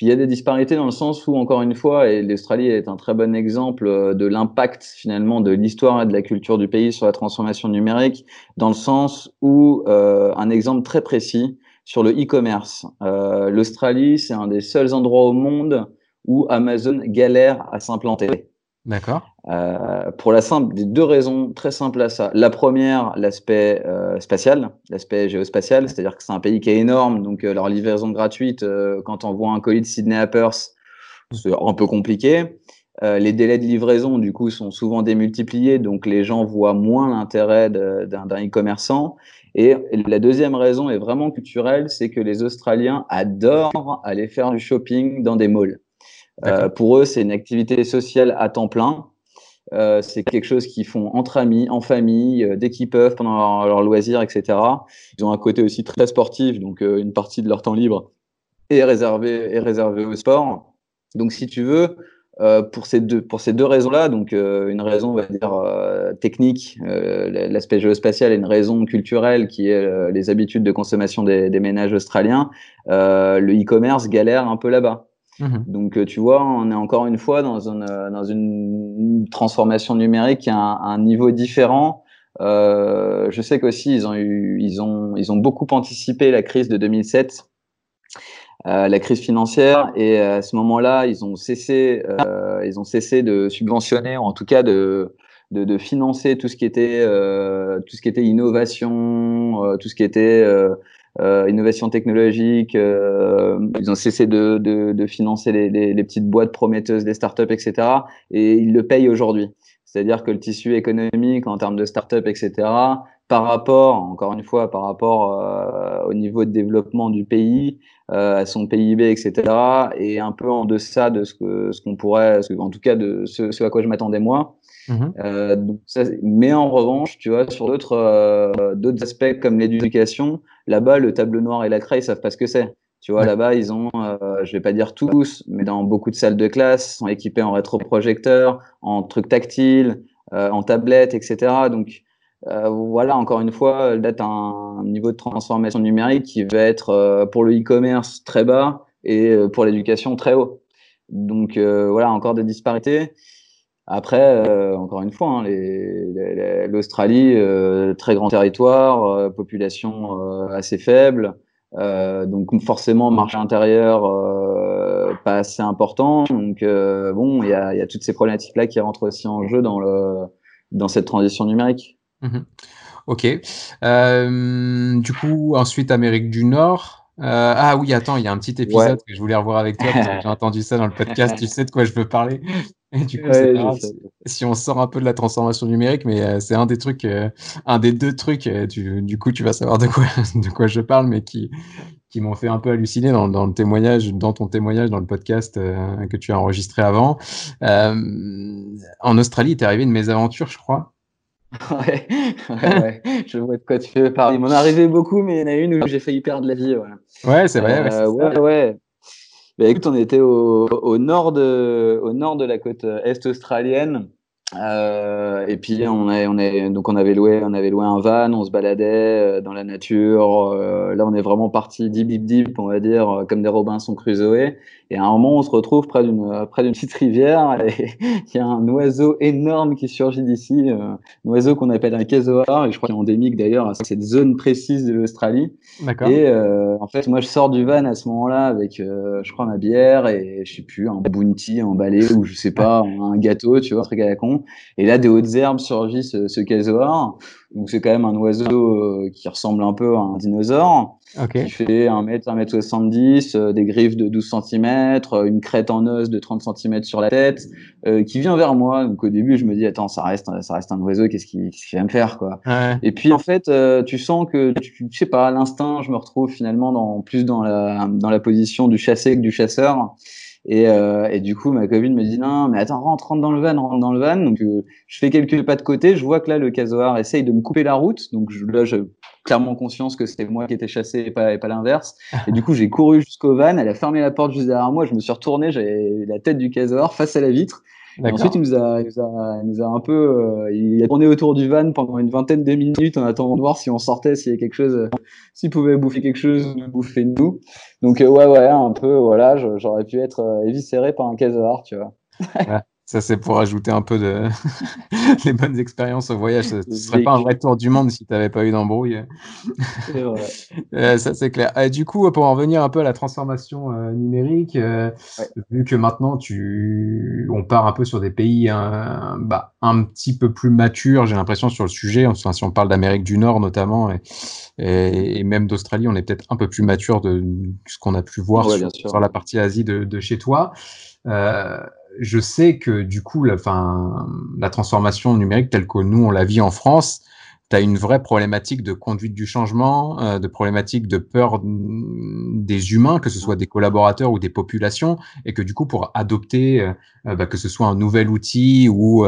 il y a des disparités dans le sens où, encore une fois, et l'Australie est un très bon exemple euh, de l'impact finalement de l'histoire et de la culture du pays sur la transformation numérique, dans le sens où euh, un exemple très précis sur le e-commerce. Euh, L'Australie, c'est un des seuls endroits au monde où Amazon galère à s'implanter. D'accord. Euh, pour la simple, des deux raisons très simples à ça. La première, l'aspect euh, spatial, l'aspect géospatial, c'est-à-dire que c'est un pays qui est énorme, donc euh, leur livraison gratuite, quand on voit un colis de Sydney à Perth, c'est un peu compliqué. Euh, les délais de livraison, du coup, sont souvent démultipliés, donc les gens voient moins l'intérêt d'un e-commerçant. Et la deuxième raison est vraiment culturelle, c'est que les Australiens adorent aller faire du shopping dans des malls. Euh, pour eux, c'est une activité sociale à temps plein. Euh, c'est quelque chose qu'ils font entre amis, en famille, euh, dès qu'ils peuvent, pendant leur, loisirs, etc. Ils ont un côté aussi très sportif, donc euh, une partie de leur temps libre est réservée, est réservée au sport. Donc, si tu veux, euh, pour ces deux pour ces deux raisons-là, donc une raison on va dire technique, l'aspect géospatial, et une raison culturelle qui est les habitudes de consommation des, des ménages australiens, le e-commerce galère un peu là-bas. Mhm. Donc, euh, tu vois, on est encore une fois dans une, euh, dans une transformation numérique qui a un, niveau différent. Euh, je sais qu'aussi, ils ont, eu, ils, ont, ils ont beaucoup anticipé la crise de 2007 la crise financière et à ce moment-là, ils ont cessé, ils ont cessé de subventionner, ou en tout cas de, de, de financer tout ce qui était, tout ce qui était innovation, tout ce qui était euh, innovation technologique. Euh, ils ont cessé de, de, de financer les, les, les, petites boîtes prometteuses des startups, etc. Et ils le payent aujourd'hui. C'est-à-dire que le tissu économique en termes de startups, etc. Par rapport, encore une fois, par rapport euh, au niveau de développement du pays, euh, à son PIB, etc., est un peu en deçà de ce que ce qu'on pourrait, ce, en tout cas de ce, ce à quoi je m'attendais moi. Mmh euh, donc ça, mais en revanche, tu vois, sur d'autres euh, d'autres aspects comme l'éducation, là-bas, le tableau noir et la craie, ils savent pas ce que c'est. Tu vois, là-bas, ils ont, euh, je vais pas dire tous, mais dans beaucoup de salles de classe, sont équipés en rétroprojecteur, en trucs tactiles, euh, en tablettes, etc. Donc euh, voilà, encore une fois, là, tu un niveau de transformation numérique qui va être pour le e-commerce très bas et pour l'éducation très haut. Donc voilà, encore des disparités. Après, euh, encore une fois, hein, l'Australie, euh, très grand territoire, euh, population assez faible, donc forcément marché intérieur pas assez important. Donc bon, il y a, y a, toutes ces problématiques-là qui rentrent aussi en jeu dans, le, dans cette transition numérique. Mmh ok. du coup, ensuite Amérique du Nord. ah oui, attends, il y a un petit épisode que je voulais revoir avec toi. J'ai entendu ça dans le podcast. tu sais de quoi je veux parler du coup, si on sort un peu de la transformation numérique, mais euh, c'est un des trucs, euh, un des deux trucs, euh, du coup, tu vas savoir de quoi, de quoi je parle, mais qui, qui m'ont fait un peu halluciner dans, dans, le témoignage, dans ton témoignage, dans le podcast que tu as enregistré avant. en Australie, t'es arrivé une mésaventure, je crois. ouais, ouais, je vois de quoi tu veux parler. Il m'en est arrivé beaucoup, mais il y en a une où j'ai failli perdre la vie. Ouais, ouais c'est vrai. ouais, ouais. Bah, écoute, on était au, au, nord de, au nord de la côte est australienne. Euh, et puis on, a, on, est, donc on avait loué, on avait loué un van, on se baladait euh, dans la nature. Euh, là, on est vraiment parti deep, deep, deep, on va dire, euh, comme des Robinson Crusoe. Et à un moment, on se retrouve près d'une près d'une petite rivière et il y a un oiseau énorme qui surgit d'ici, un oiseau qu'on appelle un casoar, et je crois qu'il est endémique d'ailleurs à cette zone précise de l'Australie. Et en fait, moi, je sors du van à ce moment-là avec, je crois, ma bière et je sais plus, un bounty emballé ou je sais pas, un gâteau, tu vois, un truc à la con. Et là, des hautes herbes surgit ce, ce casoar. Donc c'est quand même un oiseau euh, qui ressemble un peu à un dinosaure. Qui fait 1 mètre, 1 mètre 70, euh, des griffes de 12 cm, euh, une crête en os de 30 cm sur la tête, qui vient vers moi. Donc au début, je me dis attends, ça reste, ça reste un oiseau, qu'est-ce qu'il va me faire quoi Et puis en fait, tu sens que tu, sais pas, à l'instinct, je me retrouve finalement dans plus dans la dans la position du chassé que du chasseur. Et, euh, du coup, ma copine me dit non, mais attends, rentre, rentre dans le van, rentre dans le van. Donc, euh, je fais quelques pas de côté. Je vois que là, le casoar essaye de me couper la route. Donc je, là, j'ai clairement conscience que c'était moi qui étais chassé et pas, et pas l'inverse. Et du coup, j'ai couru jusqu'au van. Elle a fermé la porte juste derrière moi. Je me suis retourné. J'avais la tête du casoar face à la vitre. Ensuite, il nous a, il nous a, il nous a un peu, euh, il a tourné autour du van pendant une vingtaine de minutes en attendant de voir si on sortait, s'il y avait quelque chose, euh, s'il pouvait bouffer quelque chose, nous bouffer nous. Donc euh, ouais, ouais, un peu, voilà, j'aurais pu être éviscéré par un casar, tu vois. Ça, c'est pour ajouter un peu de les bonnes expériences au voyage. Ce ne serait pas un vrai tour du monde si tu n'avais pas eu d'embrouille. euh, ça, c'est clair. Et du coup, pour en revenir un peu à la transformation euh, numérique, euh, vu que maintenant, tu... on part un peu sur des pays hein, bah, un petit peu plus matures, j'ai l'impression, sur le sujet. Enfin, si on parle d'Amérique du Nord notamment, et, et, même d'Australie, on est peut-être un peu plus mature de ce qu'on a pu voir sur, sur, la partie Asie de, de chez toi. Euh, je sais que du coup, la, fin, la transformation numérique telle que nous on la vit en France, tu as une vraie problématique de conduite du changement, euh, de problématique de peur des humains, que ce soit des collaborateurs ou des populations, et que du coup, pour adopter, euh, euh, bah, que ce soit un nouvel outil ou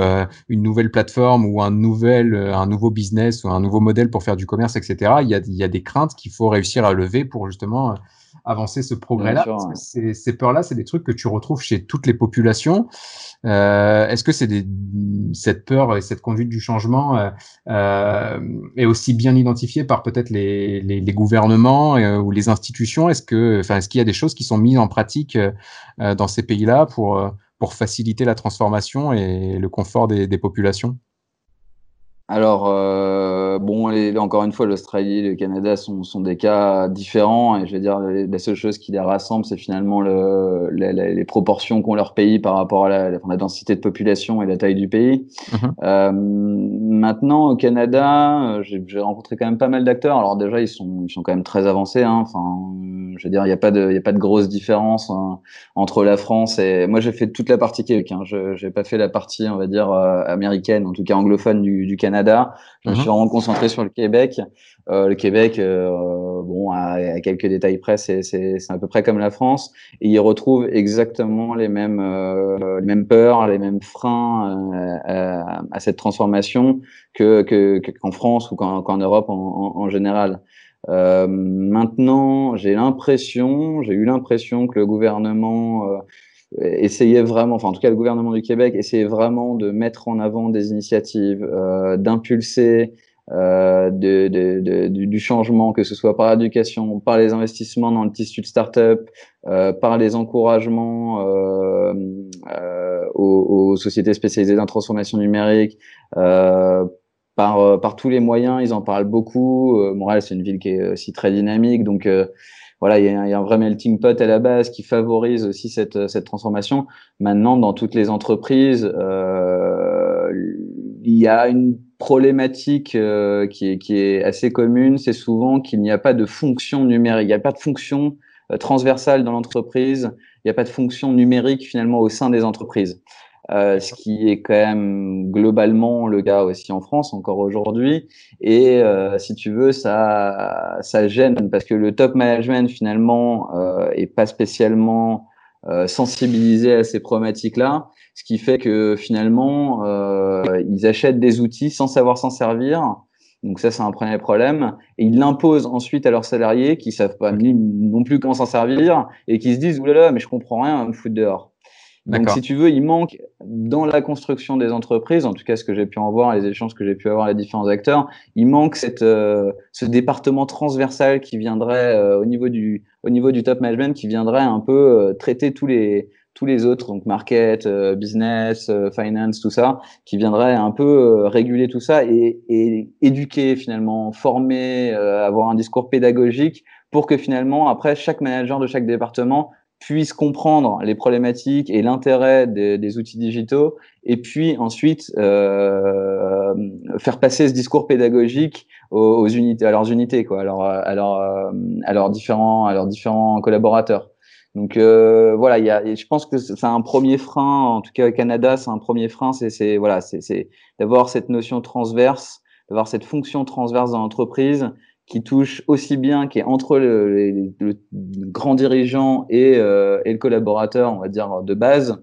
une nouvelle plateforme ou un nouvel, un nouveau business ou un nouveau modèle pour faire du commerce, etc., il y a, y a des craintes qu'il faut réussir à lever pour justement avancer ce progrès-là ces, ces peurs-là, c'est des trucs que tu retrouves chez toutes les populations. Euh, Est-ce que c'est cette peur et cette conduite du changement euh, est aussi bien identifiée par peut-être les, gouvernements euh, ou les institutions. Est-ce que, est-ce qu'il y a des choses qui sont mises en pratique euh, dans ces pays-là pour pour faciliter la transformation et le confort des, des populations? Alors Euh, bon, et, encore une fois, l'Australie et le Canada sont, sont, des cas différents. Et je vais dire, la seule chose qui les rassemble, c'est finalement le, les proportions qu'ont leur pays par rapport à la, la, densité de population et la taille du pays. Mhm. euh, maintenant, au Canada, j'ai rencontré quand même pas mal d'acteurs. Alors déjà, ils sont, ils sont quand même très avancés. Hein. Enfin, je veux dire, il n'y a pas de, il a pas de grosse différence hein, entre la France et moi, j'ai fait toute la partie Québec. Hein. Je n'ai pas fait la partie, on va dire, euh, américaine, en tout cas anglophone du, du Canada. Je me suis mhm. Concentré sur le Québec. Euh, le Québec, euh, bon, à, quelques détails près, c'est à peu près comme la France. Et il retrouve exactement les mêmes, euh, peurs, les mêmes freins à, cette transformation que qu'en France ou qu'en Europe en, général. Maintenant, j'ai l'impression, j'ai eu l'impression que le gouvernement essayait vraiment, enfin en tout cas le gouvernement du Québec essayait vraiment de mettre en avant des initiatives, d'impulser euh, de, de, de, du changement, que ce soit par l'éducation, par les investissements dans le tissu de start-up, euh, par les encouragements euh, euh aux, aux, sociétés spécialisées dans la transformation numérique, euh, par, par tous les moyens, ils en parlent beaucoup. Montréal, c'est une ville qui est aussi très dynamique, donc voilà, il y, a, il y, a, un vrai melting pot à la base qui favorise aussi cette, cette transformation. Maintenant, dans toutes les entreprises, euh, il y a une problématique euh, qui, est, qui est assez commune, c'est souvent qu'il n'y a pas de fonction numérique, il n'y a pas de fonction euh, transversale dans l'entreprise, il n'y a pas de fonction numérique finalement au sein des entreprises. Euh, ce qui est quand même globalement le cas aussi en France encore aujourd'hui. Et euh, si tu veux, ça, ça gêne parce que le top management finalement euh, est pas spécialement euh, sensibilisé à ces problématiques-là, ce qui fait que finalement euh, ils achètent des outils sans savoir s'en servir. Donc ça, c'est un premier problème. Et ils l'imposent ensuite à leurs salariés qui savent pas non plus comment s'en servir et qui se disent oulala, mais je comprends rien, me foutre dehors. Donc, si tu veux, il manque dans la construction des entreprises, en tout cas ce que j'ai pu en voir, les échanges que j'ai pu avoir avec les différents acteurs, il manque cette, euh, ce département transversal qui viendrait euh, au niveau du au niveau du top management, qui viendrait un peu euh, traiter tous les tous les autres, donc market, business, finance, tout ça, qui viendrait un peu réguler tout ça et, et éduquer finalement, former, avoir un discours pédagogique pour que finalement après chaque manager de chaque département puisse comprendre les problématiques et l'intérêt des, des, outils digitaux, et puis ensuite euh, faire passer ce discours pédagogique aux, unités, à leurs unités, quoi, à, leur, à, leur, à leurs différents, à leurs différents collaborateurs. Donc euh, voilà, il y a, je pense que c'est un premier frein, en tout cas au Canada, c'est un premier frein, c'est voilà, c'est d'avoir cette notion transverse, d'avoir cette fonction transverse dans l'entreprise qui touche aussi bien, qui est entre le, le, grand dirigeant et, euh, et, le collaborateur, on va dire, de base,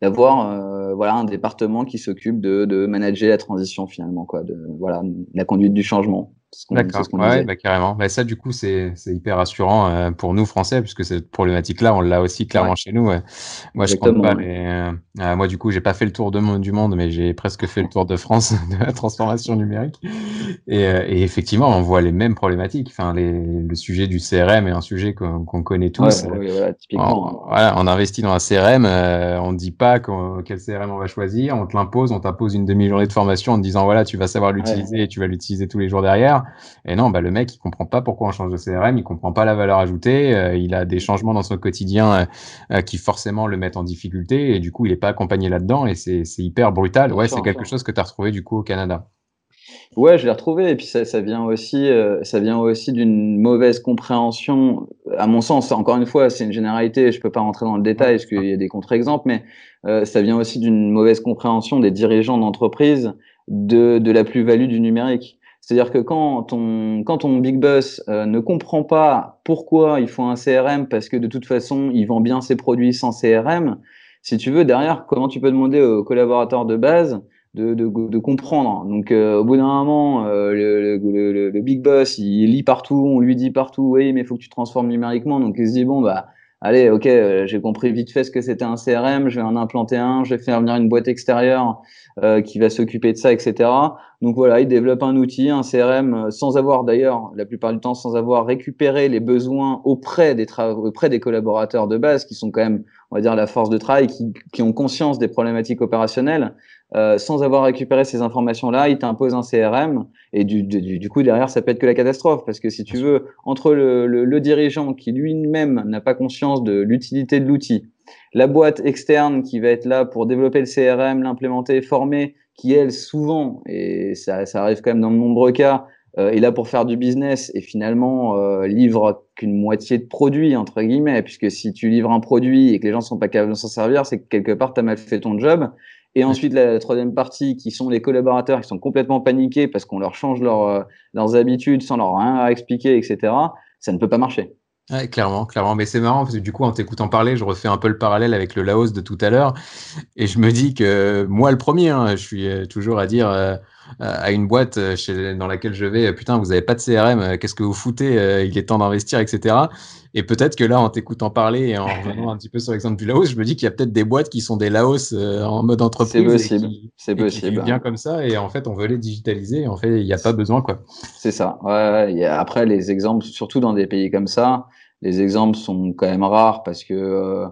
d'avoir euh, voilà un département qui s'occupe de, de manager la transition finalement, quoi, de voilà la conduite du changement. D'accord, ouais, bah, carrément. Bah, ça, du coup, c'est hyper rassurant euh, pour nous, Français, puisque cette problématique-là, on l'a aussi clairement chez nous. Moi, je compte pas, mais euh, euh, moi, du coup, j'ai pas fait le tour de, du monde, mais j'ai presque fait le tour de France de la transformation numérique. Et, et, effectivement, on voit les mêmes problématiques. Enfin, les, le sujet du CRM est un sujet qu'on connaît tous. voilà, typiquement. On, voilà, on investit dans un CRM, on ne dit pas quel CRM on va choisir, on te l'impose, on t'impose une demi-journée de formation en te disant, voilà, tu vas savoir l'utiliser et tu vas l'utiliser tous les jours derrière. Et non, bah, le mec, il comprend pas pourquoi on change de CRM, il comprend pas la valeur ajoutée, euh, il a des changements dans son quotidien euh, euh, qui forcément le mettent en difficulté, et du coup, il est pas accompagné là-dedans, et c'est hyper brutal. Ouais, c'est quelque chose que tu as retrouvé du coup au Canada. Ouais, je l'ai retrouvé. Et puis ça, ça vient aussi, ça vient aussi d'une mauvaise compréhension. À mon sens, encore une fois, c'est une généralité. Je peux pas rentrer dans le détail parce qu'il y a des contre-exemples, mais ça vient aussi d'une mauvaise compréhension des dirigeants d'entreprise de, de la plus-value du numérique. C'est-à-dire que quand ton, quand ton big boss euh, ne comprend pas pourquoi il faut un CRM, parce que de toute façon, il vend bien ses produits sans CRM, si tu veux, derrière, comment tu peux demander aux collaborateurs de base de, de, de comprendre? Donc, euh, au bout d'un moment, euh, le, le, le, big boss, il lit partout, on lui dit partout, oui, mais il faut que tu transformes numériquement. Donc, il se dit, bon, bah, allez, ok, j'ai compris vite fait ce que c'était un CRM, je vais en implanter un, je vais faire venir une boîte extérieure euh, qui va s'occuper de ça, etc. Donc voilà, il développe un outil, un CRM, euh, sans avoir d'ailleurs, la plupart du temps, sans avoir récupéré les besoins auprès des auprès des collaborateurs de base, qui sont quand même, on va dire, la force de travail, qui, qui ont conscience des problématiques opérationnelles. Euh, sans avoir récupéré ces informations-là, il t'impose un CRM et du, du, du, coup derrière ça peut être que la catastrophe. Parce que si tu veux entre le, le, le dirigeant qui lui-même n'a pas conscience de l'utilité de l'outil, la boîte externe qui va être là pour développer le CRM, l'implémenter, former, qui elle souvent et ça, ça arrive quand même dans de nombreux cas euh, est là pour faire du business et finalement euh, livre qu'une moitié de produit entre guillemets. Puisque si tu livres un produit et que les gens sont pas capables de s'en servir c'est que quelque part tu as mal fait ton job et ensuite, la troisième partie, qui sont les collaborateurs qui sont complètement paniqués parce qu'on leur change leur, euh, leurs habitudes sans leur rien à expliquer, etc., ça ne peut pas marcher. Ouais, clairement, clairement. Mais c'est marrant parce que du coup, en t'écoutant parler, je refais un peu le parallèle avec le Laos de tout à l'heure. Et je me dis que moi, le premier, hein, je suis euh, toujours à dire euh, à une boîte chez, dans laquelle je vais, putain, vous avez pas de CRM, qu'est-ce que vous foutez Il est temps d'investir, etc. Et peut-être que là, en t'écoutant parler et en revenant un petit peu sur l'exemple du Laos, je me dis qu'il y a peut-être des boîtes qui sont des Laos euh, en mode entreprise. C'est possible. C'est possible. bien comme ça. Et en fait, on veut les digitaliser. en fait, il n'y a pas besoin, quoi. C'est ça. Ouais, après, les exemples, surtout dans des pays comme ça, les exemples sont quand même rares parce que, euh,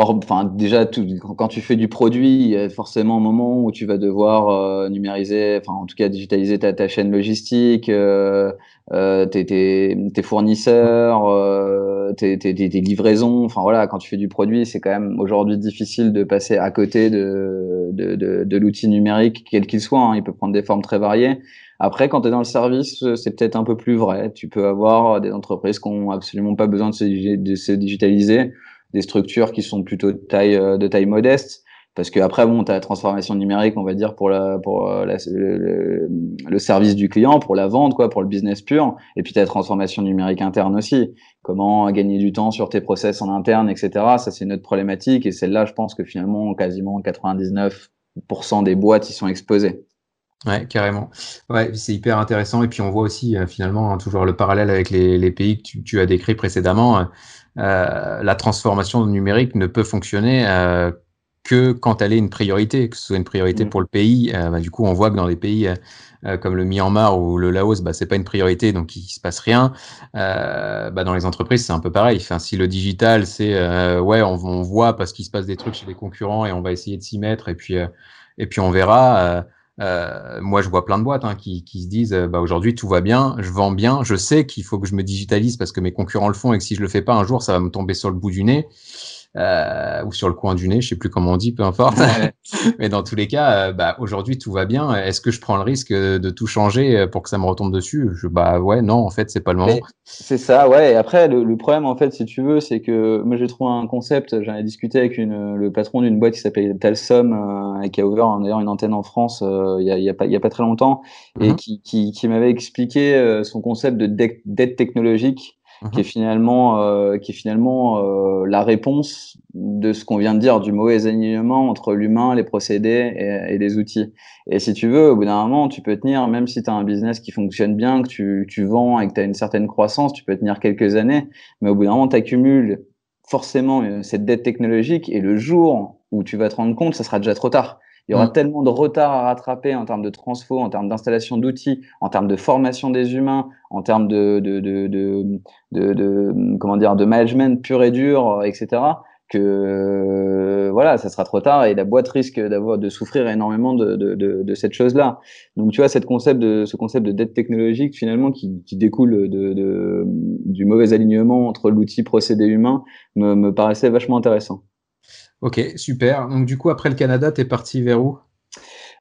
Or, enfin, déjà, tout, quand tu fais du produit, il y a forcément un moment où tu vas devoir euh, numériser, enfin, en tout cas, digitaliser ta, chaîne logistique, euh, euh, tes, tes, tes, fournisseurs, euh, tes, tes, livraisons. Enfin, voilà, quand tu fais du produit, c'est quand même aujourd'hui difficile de passer à côté de, de, de, de l'outil numérique, quel qu'il soit. Hein. il peut prendre des formes très variées. Après, quand tu es dans le service, c'est peut-être un peu plus vrai. Tu peux avoir des entreprises qui ont absolument pas besoin de se, de se digitaliser des structures qui sont plutôt de taille, euh, de taille modeste. Parce que après, bon, tu as la transformation numérique, on va dire, pour, la, pour euh, le, service du client, pour la vente, quoi, pour le business pur. Et puis, tu as la transformation numérique interne aussi. Comment gagner du temps sur tes process en interne, etc. Ça, c'est une autre problématique. Et celle-là, je pense que finalement, quasiment 99% des boîtes y sont exposées. Ouais, carrément. Ouais, c'est hyper intéressant. Et puis, on voit aussi, euh, finalement, hein, toujours le parallèle avec les, pays que tu, as décrits précédemment. La transformation numérique ne peut fonctionner euh, que quand elle est une priorité, que ce soit une priorité mm. pour le pays. Euh, bah, du coup, on voit que dans des pays comme le Myanmar ou le Laos, bah, c'est pas une priorité, donc il se passe rien. bah, dans les entreprises, c'est un peu pareil. Enfin, si le digital, c'est ouais, on, on, voit parce qu'il se passe des trucs chez les concurrents et on va essayer de s'y mettre et puis et puis on verra. Euh, moi, je vois plein de boîtes hein, qui, qui, se disent bah, aujourd'hui tout va bien, je vends bien, je sais qu'il faut que je me digitalise parce que mes concurrents le font et que si je le fais pas un jour, ça va me tomber sur le bout du nez euh, ou sur le coin du nez, je sais plus comment on dit, peu importe. Mais dans tous les cas, euh, bah, aujourd'hui tout va bien. Est-ce que je prends le risque de tout changer pour que ça me retombe dessus? Je, Bah ouais, non, en fait, c'est pas le moment. C'est ça, ouais. Et après, le, problème, en fait, si tu veux, c'est que moi j'ai trouvé un concept. J'en ai discuté avec une, le patron d'une boîte qui s'appelle Talsom euh, et qui a ouvert d'ailleurs une antenne en France euh, il y, a, y, a, pas, y a pas très longtemps et mhm. qui, qui, qui m'avait expliqué son concept de dette technologique qui est finalement, euh, qui est finalement euh, la réponse de ce qu'on vient de dire, du mauvais alignement entre l'humain, les procédés et, et, les outils. Et si tu veux, au bout d'un moment, tu peux tenir, même si tu as un business qui fonctionne bien, que tu, tu vends et que tu as une certaine croissance, tu peux tenir quelques années, mais au bout d'un moment, tu accumules forcément euh, cette dette technologique et le jour où tu vas te rendre compte, ça sera déjà trop tard. Il y aura mm. tellement de retard à rattraper en termes de transfo, en termes d'installation d'outils, en termes de formation des humains, en termes de, de, de, de, de comment dire, de management pur et dur, etc. Que voilà, ça sera trop tard et la boîte risque d'avoir de souffrir énormément de, de, de, cette chose-là. Donc tu vois, cette concept de ce concept de dette technologique finalement qui, qui découle de, de, du mauvais alignement entre l'outil procédé humain me, me paraissait vachement intéressant. Ok, super. Donc du coup, après le Canada, tu es parti vers où?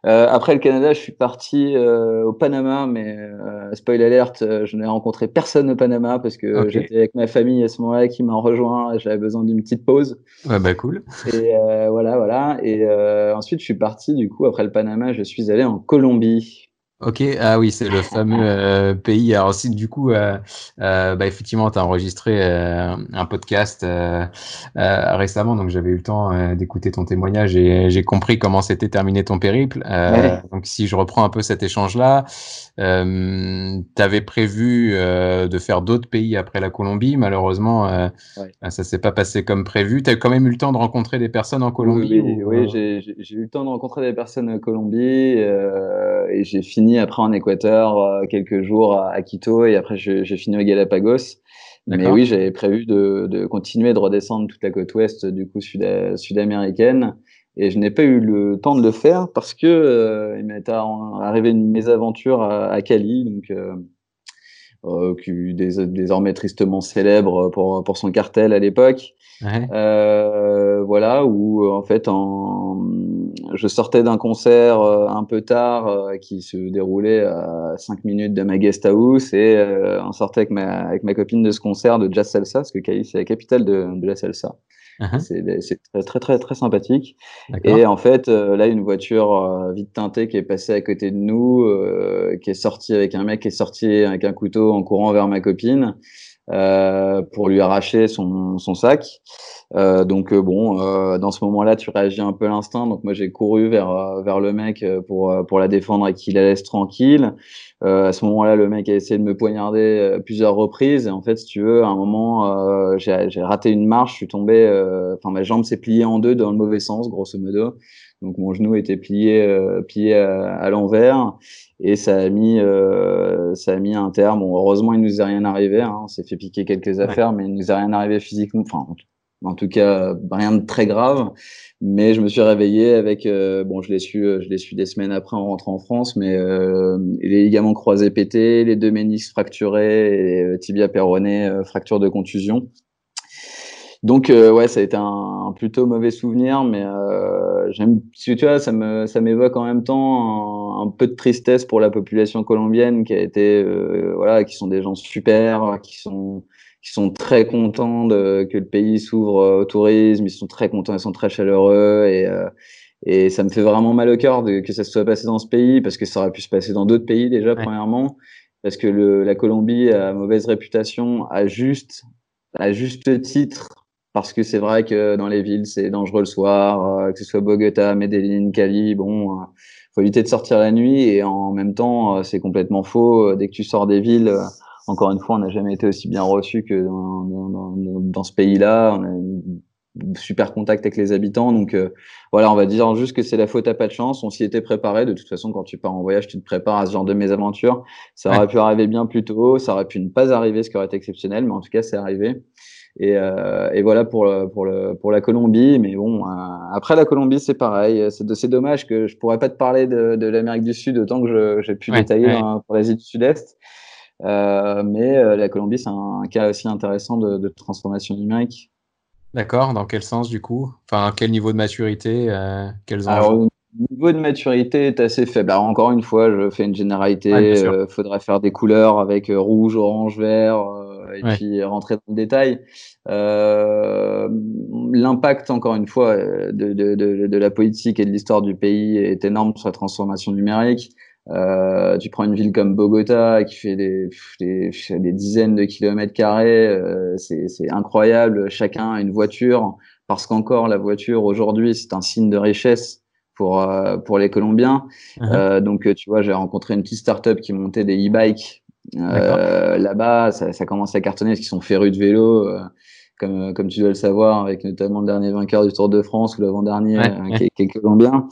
Euh, après le Canada, je suis parti euh, au Panama, mais euh, spoil alert, euh, je n'ai rencontré personne au Panama parce que j'étais avec ma famille à ce moment-là qui m'a rejoint. J'avais besoin d'une petite pause. Ouais, bah cool. Et voilà, voilà. Et ensuite, je suis parti. Du coup, après le Panama, je suis allé en Colombie Ok, ah oui, c'est le fameux euh, pays. Alors, si du coup, euh, euh, bah, effectivement, tu as enregistré un podcast récemment, donc j'avais eu le temps d'écouter ton témoignage et j'ai compris comment s'était terminé ton périple. Donc, si je reprends un peu cet échange-là, tu avais prévu de faire d'autres pays après la Colombie. Malheureusement, ouais. Bah, ça s'est pas passé comme prévu. Tu as quand même eu le temps de rencontrer des personnes en Colombie Oui, oui j'ai eu le temps de rencontrer des personnes en Colombie et j'ai fini après en Équateur euh, quelques jours à, Quito et après j'ai fini au Galapagos. Mais oui, j'avais prévu de, de, continuer de redescendre toute la côte ouest du coup sud-américaine. Et je n'ai pas eu le temps de le faire parce que euh, il m'est arrivé une mésaventure à, à Cali, donc euh, euh, qui désormais tristement célèbre pour, pour son cartel à l'époque. Ouais. Euh, voilà, où en fait, en, je sortais d'un concert euh, un peu tard euh, qui se déroulait à 5 minutes de ma guest house et euh, on sortait avec ma, avec ma copine de ce concert de jazz salsa, parce que Cali c'est la capitale de, de la salsa. Uh-huh. C'est très, très, très, très sympathique. Et en fait, euh, là, une voiture euh, vite teintée qui est passée à côté de nous, euh, qui est sortie avec un mec qui est sorti avec un couteau en courant vers ma copine pour lui arracher son, son sac. Donc bon, dans ce moment-là, tu réagis un peu à l'instinct. Donc moi, j'ai couru vers vers le mec pour pour la défendre et qu'il la laisse tranquille. Euh, à ce moment-là, le mec a essayé de me poignarder euh, plusieurs reprises. Et en fait, si tu veux, à un moment, euh, j'ai raté une marche, je suis tombé. euh, Enfin, ma jambe s'est pliée en deux dans le mauvais sens, grosso modo. Donc mon genou était plié, euh, plié à, à l'envers, et ça a mis, ça a mis un terme. Bon, heureusement, il nous est rien arrivé. Hein. On s'est fait piquer quelques affaires, mais il nous est rien arrivé physiquement. Enfin, en tout cas, rien de très grave. Mais je me suis réveillé avec, euh, bon, je l'ai su, euh, je l'ai su des semaines après en rentrant en France, mais euh, les ligaments croisés pétés, les deux ménisques fracturés, et euh, tibia péroné, fracture de contusion. Donc ouais, ça a été un, plutôt mauvais souvenir, mais j'aime, tu vois, ça me, ça m'évoque en même temps un, un, peu de tristesse pour la population colombienne qui a été, voilà, qui sont des gens super, qui sont qui sont très contents de, que le pays s'ouvre au tourisme, ils sont très contents, ils sont très chaleureux et, euh, et ça me fait vraiment mal au cœur de, que ça se soit passé dans ce pays parce que ça aurait pu se passer dans d'autres pays déjà, ouais. premièrement, parce que le, la Colombie a mauvaise réputation à juste, à juste titre parce que c'est vrai que dans les villes c'est dangereux le soir, euh, que ce soit Bogota, Medellin, Cali, bon, euh, faut éviter de sortir la nuit et en même temps c'est complètement faux. Dès que tu sors des villes encore une fois, on n'a jamais été aussi bien reçu que dans, dans, dans, dans ce pays-là. On a super contact avec les habitants. Donc euh, voilà, on va dire juste que c'est la faute à pas de chance. On s'y était préparé. De toute façon, quand tu pars en voyage, tu te prépares à ce genre de mésaventures. Ça aurait ouais. pu arriver bien plus tôt. Ça aurait pu ne pas arriver, ce qui aurait été exceptionnel. Mais en tout cas, c'est arrivé. Et, euh, et, voilà pour le, pour le pour la Colombie. Mais bon, euh, après la Colombie, c'est pareil. C'est dommage que je pourrais pas te parler de, de l'Amérique du Sud autant que j'ai pu ouais, détailler ouais. pour l'Asie du Sud-Est. Euh, mais euh, la Colombie, c'est un, un, cas aussi intéressant de, de transformation numérique. D'accord. Dans quel sens du coup? Enfin, quel niveau de maturité euh, Quels Alors, le niveau de maturité est assez faible. Alors, encore une fois, je fais une généralité. Il ouais, euh, faudrait faire des couleurs avec rouge, orange, vert, et ouais. puis rentrer dans le détail. L'impact, encore une fois, de, de, de, de, la politique et de l'histoire du pays est énorme sur la transformation numérique. Euh, tu prends une ville comme Bogota qui fait des, des, des dizaines de kilomètres carrés, euh, c'est incroyable. Chacun a une voiture parce qu'encore la voiture aujourd'hui c'est un signe de richesse pour euh, pour les Colombiens. Uh -huh. donc tu vois, j'ai rencontré une petite start-up qui montait des e-bikes là-bas. Ça, ça commence à cartonner parce qu'ils sont férus de vélo comme, comme tu dois le savoir, avec notamment le dernier vainqueur du Tour de France ou l'avant-dernier ouais, euh, qui, qui, est colombien.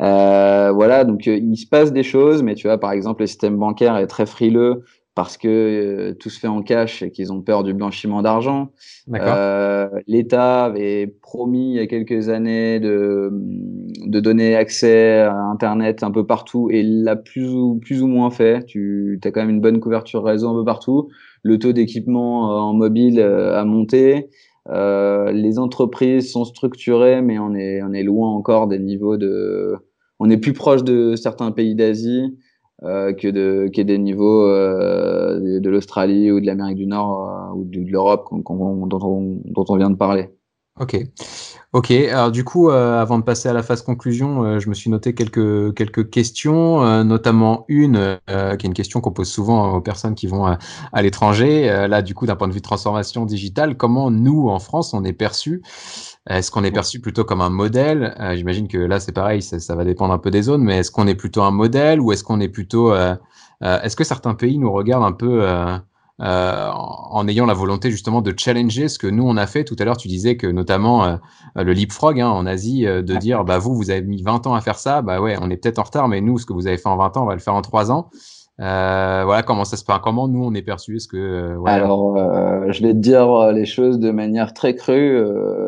Euh, voilà, donc euh, il se passe des choses, mais tu vois, par exemple, le système bancaire est très frileux parce que euh, tout se fait en cash et qu'ils ont peur du blanchiment d'argent. Euh, L'État avait promis il y a quelques années de, de donner accès à Internet un peu partout et l'a plus ou, plus ou moins fait. Tu as quand même une bonne couverture réseau un peu partout. Le taux d'équipement euh, en mobile euh, a monté. Euh, les entreprises sont structurées, mais on est, on est loin encore des niveaux de... On est plus proche de certains pays d'Asie euh, que, de, des niveaux euh, de, l'Australie ou de l'Amérique du Nord euh, ou de, de l'Europe dont, on, dont on vient de parler. Ok, ok. Alors du coup, euh, avant de passer à la phase conclusion, euh, je me suis noté quelques quelques questions, euh, notamment une qui est une question qu'on pose souvent aux personnes qui vont à, l'étranger. Là, du coup, d'un point de vue de transformation digitale, comment nous en France on est perçu Est-ce qu'on est perçu plutôt comme un modèle? J'imagine que là, c'est pareil, ça, ça, va dépendre un peu des zones, mais est-ce qu'on est plutôt un modèle ou est-ce qu'on est plutôt Est-ce que certains pays nous regardent un peu euh, en ayant la volonté justement de challenger ce que nous on a fait. Tout à l'heure, tu disais que notamment euh, le leapfrog hein, en Asie, euh, de ouais. dire bah vous, vous avez mis 20 ans à faire ça, bah ouais, on est peut-être en retard, mais nous, ce que vous avez fait en 20 ans, on va le faire en 3 ans. Euh, voilà, comment ça se passe Comment nous on est perçu Est-ce que euh, alors, euh, je vais te dire les choses de manière très crue.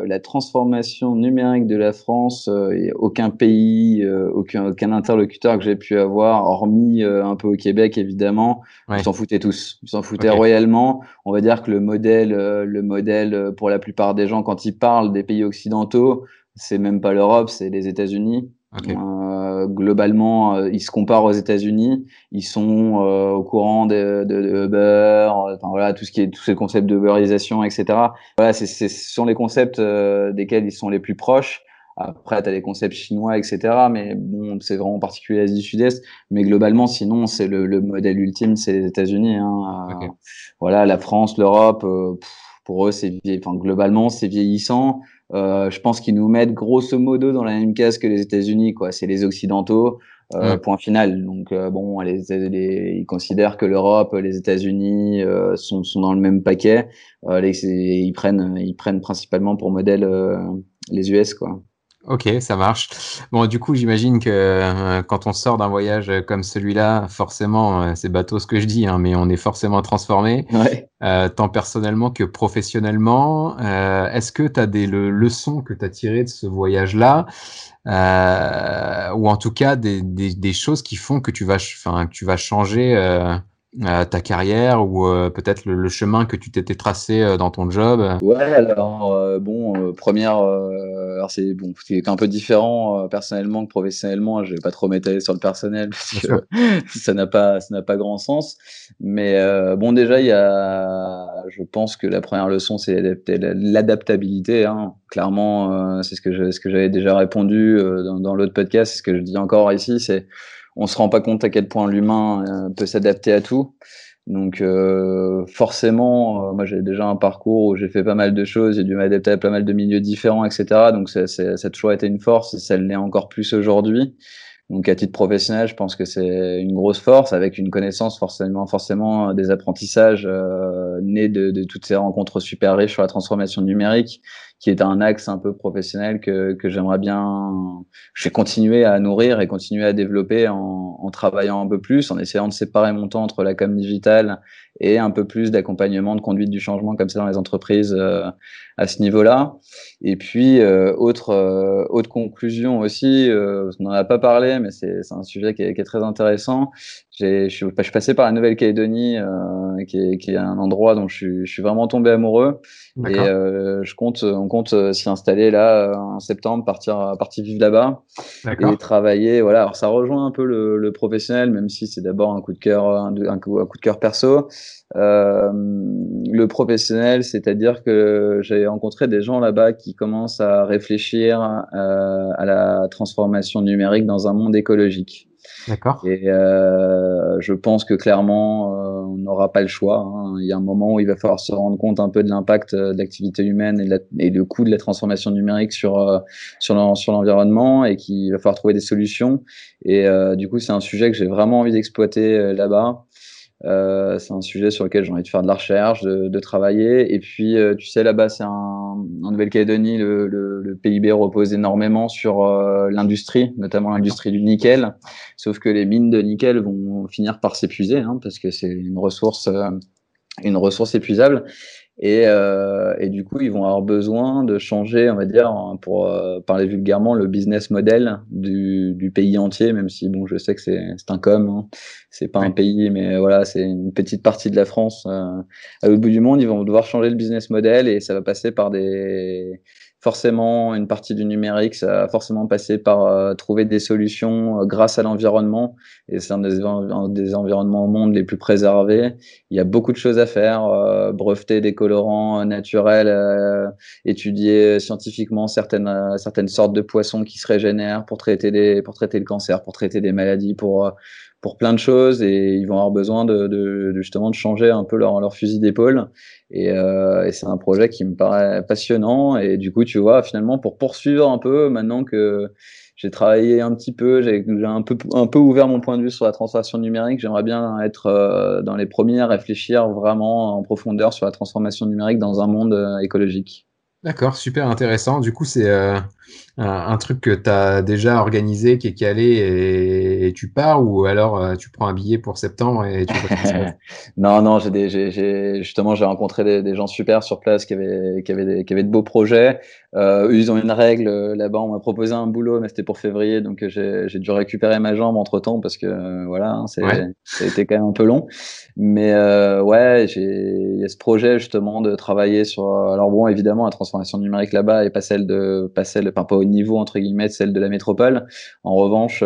la transformation numérique de la France, aucun pays, aucun, aucun interlocuteur que j'ai pu avoir, hormis un peu au Québec évidemment, ils s'en foutaient tous. Ils s'en foutaient royalement. On va dire que le modèle, le modèle pour la plupart des gens quand ils parlent des pays occidentaux, c'est même pas l'Europe, c'est les États-Unis. Euh, globalement, euh, ils se comparent aux États-Unis. Ils sont euh, au courant de, de, de Uber, enfin voilà, tout ce qui est tous ces concepts de Uberisation, etc. Voilà, c'est, ce sont les concepts desquels ils sont les plus proches. Après, tu as les concepts chinois, etc. Mais bon, c'est vraiment particulier à l'Asie du Sud-Est. Mais globalement, sinon, c'est le, le, modèle ultime, c'est les États-Unis. Hein. Voilà, la France, l'Europe, pour eux, c'est enfin globalement, c'est vieillissant. Euh, je pense qu'ils nous mettent grosso modo dans la même case que les États-Unis, quoi. C'est les Occidentaux. Euh, Point final. Donc euh, bon, les, les, ils considèrent que l'Europe, les États-Unis euh, sont, sont dans le même paquet. Euh, les, ils prennent, ils prennent principalement pour modèle les US, quoi. Ok, ça marche. Bon, du coup, j'imagine que euh, quand on sort d'un voyage comme celui-là, forcément, euh, c'est bateau ce que je dis, hein, mais on est forcément transformé, euh, tant personnellement que professionnellement. Est-ce que tu as des leçons que tu as tirées de ce voyage-là, ou en tout cas des, des, des, choses qui font que tu vas, que tu vas changer euh, ta carrière ou euh, peut-être le, chemin que tu t'étais tracé euh, dans ton job? Ouais, alors bon, première, alors c'est bon, c'est un peu différent personnellement que professionnellement. Je vais pas trop m'étaler sur le personnel parce que ça n'a pas, ça n'a pas grand sens. Mais bon, déjà, il y a, je pense que la première leçon, c'est l'adaptabilité. Hein. Clairement, c'est ce que je, ce que j'avais déjà répondu dans, dans l'autre podcast, c'est ce que je dis encore ici, c'est on se rend pas compte à quel point l'humain euh, peut s'adapter à tout. Donc euh, forcément, euh, moi j'ai déjà un parcours où j'ai fait pas mal de choses, j'ai dû m'adapter à pas mal de milieux différents, etc. Donc ça, ça, a toujours été une force et ça l'est encore plus aujourd'hui. Donc à titre professionnel, je pense que c'est une grosse force avec une connaissance forcément, forcément des apprentissages euh, nés de, de, toutes ces rencontres super riches sur la transformation numérique qui est un axe un peu professionnel que, que j'aimerais bien, je vais continuer à nourrir et continuer à développer en, en, travaillant un peu plus, en essayant de séparer mon temps entre la com digitale et un peu plus d'accompagnement, de conduite du changement comme ça dans les entreprises euh, à ce niveau-là. Et puis, euh, autre, euh, autre conclusion aussi, euh, on n'en a pas parlé, mais c'est un sujet qui est, qui est très intéressant. Je suis, je suis passé par la Nouvelle-Calédonie, euh, qui, est, qui est un endroit dont je suis, je suis vraiment tombé amoureux. Et euh, je compte, on compte euh, s'y installer là en septembre, partir, partir vivre là-bas et travailler. Voilà. Alors ça rejoint un peu le, le professionnel, même si c'est d'abord un coup de cœur, un, un, coup, un coup de cœur perso. Euh, le professionnel, c'est-à-dire que j'ai rencontré des gens là-bas qui commencent à réfléchir euh, à la transformation numérique dans un monde écologique. D'accord. Et euh, je pense que clairement, euh, on n'aura pas le choix. Hein. Il y a un moment où il va falloir se rendre compte un peu de l'impact euh, de l'activité humaine et, de la, et le coût de la transformation numérique sur euh, sur l'environnement et qu'il va falloir trouver des solutions. Et euh, du coup, c'est un sujet que j'ai vraiment envie d'exploiter là-bas. Euh, c'est un sujet sur lequel j'ai envie de faire de la recherche, de, de travailler. Et puis, euh, tu sais, là-bas, c'est un, en Nouvelle-Calédonie, le, le, le, PIB repose énormément sur euh, l'industrie, notamment l'industrie du nickel. Sauf que les mines de nickel vont finir par s'épuiser, hein, parce que c'est une ressource, euh, une ressource épuisable. Et, euh, et, du coup, ils vont avoir besoin de changer, on va dire, pour euh, parler vulgairement, le business model du, du, pays entier, même si, bon, je sais que c'est un com, hein. c'est pas un pays, mais voilà, c'est une petite partie de la France. Euh, à l'autre bout du monde, ils vont devoir changer le business model et ça va passer par des forcément une partie du numérique, ça va forcément passer par euh, trouver des solutions euh, grâce à l'environnement. Et c'est un des, des, environnements au monde les plus préservés. Il y a beaucoup de choses à faire, euh, breveter des colorants naturels, étudier scientifiquement certaines certaines sortes de poissons qui se régénèrent pour traiter des pour traiter le cancer, pour traiter des maladies, pour pour plein de choses et ils vont avoir besoin de, justement de changer un peu leur, leur fusil d'épaule. Et, euh, et c'est un projet qui me paraît passionnant. Et du coup tu vois finalement pour poursuivre un peu maintenant que j'ai travaillé un petit peu j'ai un peu un peu ouvert mon point de vue sur la transformation numérique j'aimerais bien être euh, dans les premiers à réfléchir vraiment en profondeur sur la transformation numérique dans un monde euh, écologique. D'accord, super intéressant. Du coup, c'est euh, un, truc que tu as déjà organisé, qui est calé et tu pars ou alors tu prends un billet pour septembre et tu Non, non, j'ai des, justement j'ai rencontré des, des, gens super sur place qui avaient, qui avaient, des, qui avaient de beaux projets. Euh, ils ont une règle euh, là-bas. On m'a proposé un boulot, mais c'était pour février, donc euh, j'ai dû récupérer ma jambe entre temps parce que euh, voilà, hein, ça a été quand même un peu long. Mais euh, ouais, il y a ce projet justement de travailler sur. Alors bon, évidemment, la transformation numérique là-bas est pas celle de, pas celle, pas au niveau entre guillemets, celle de la métropole. En revanche,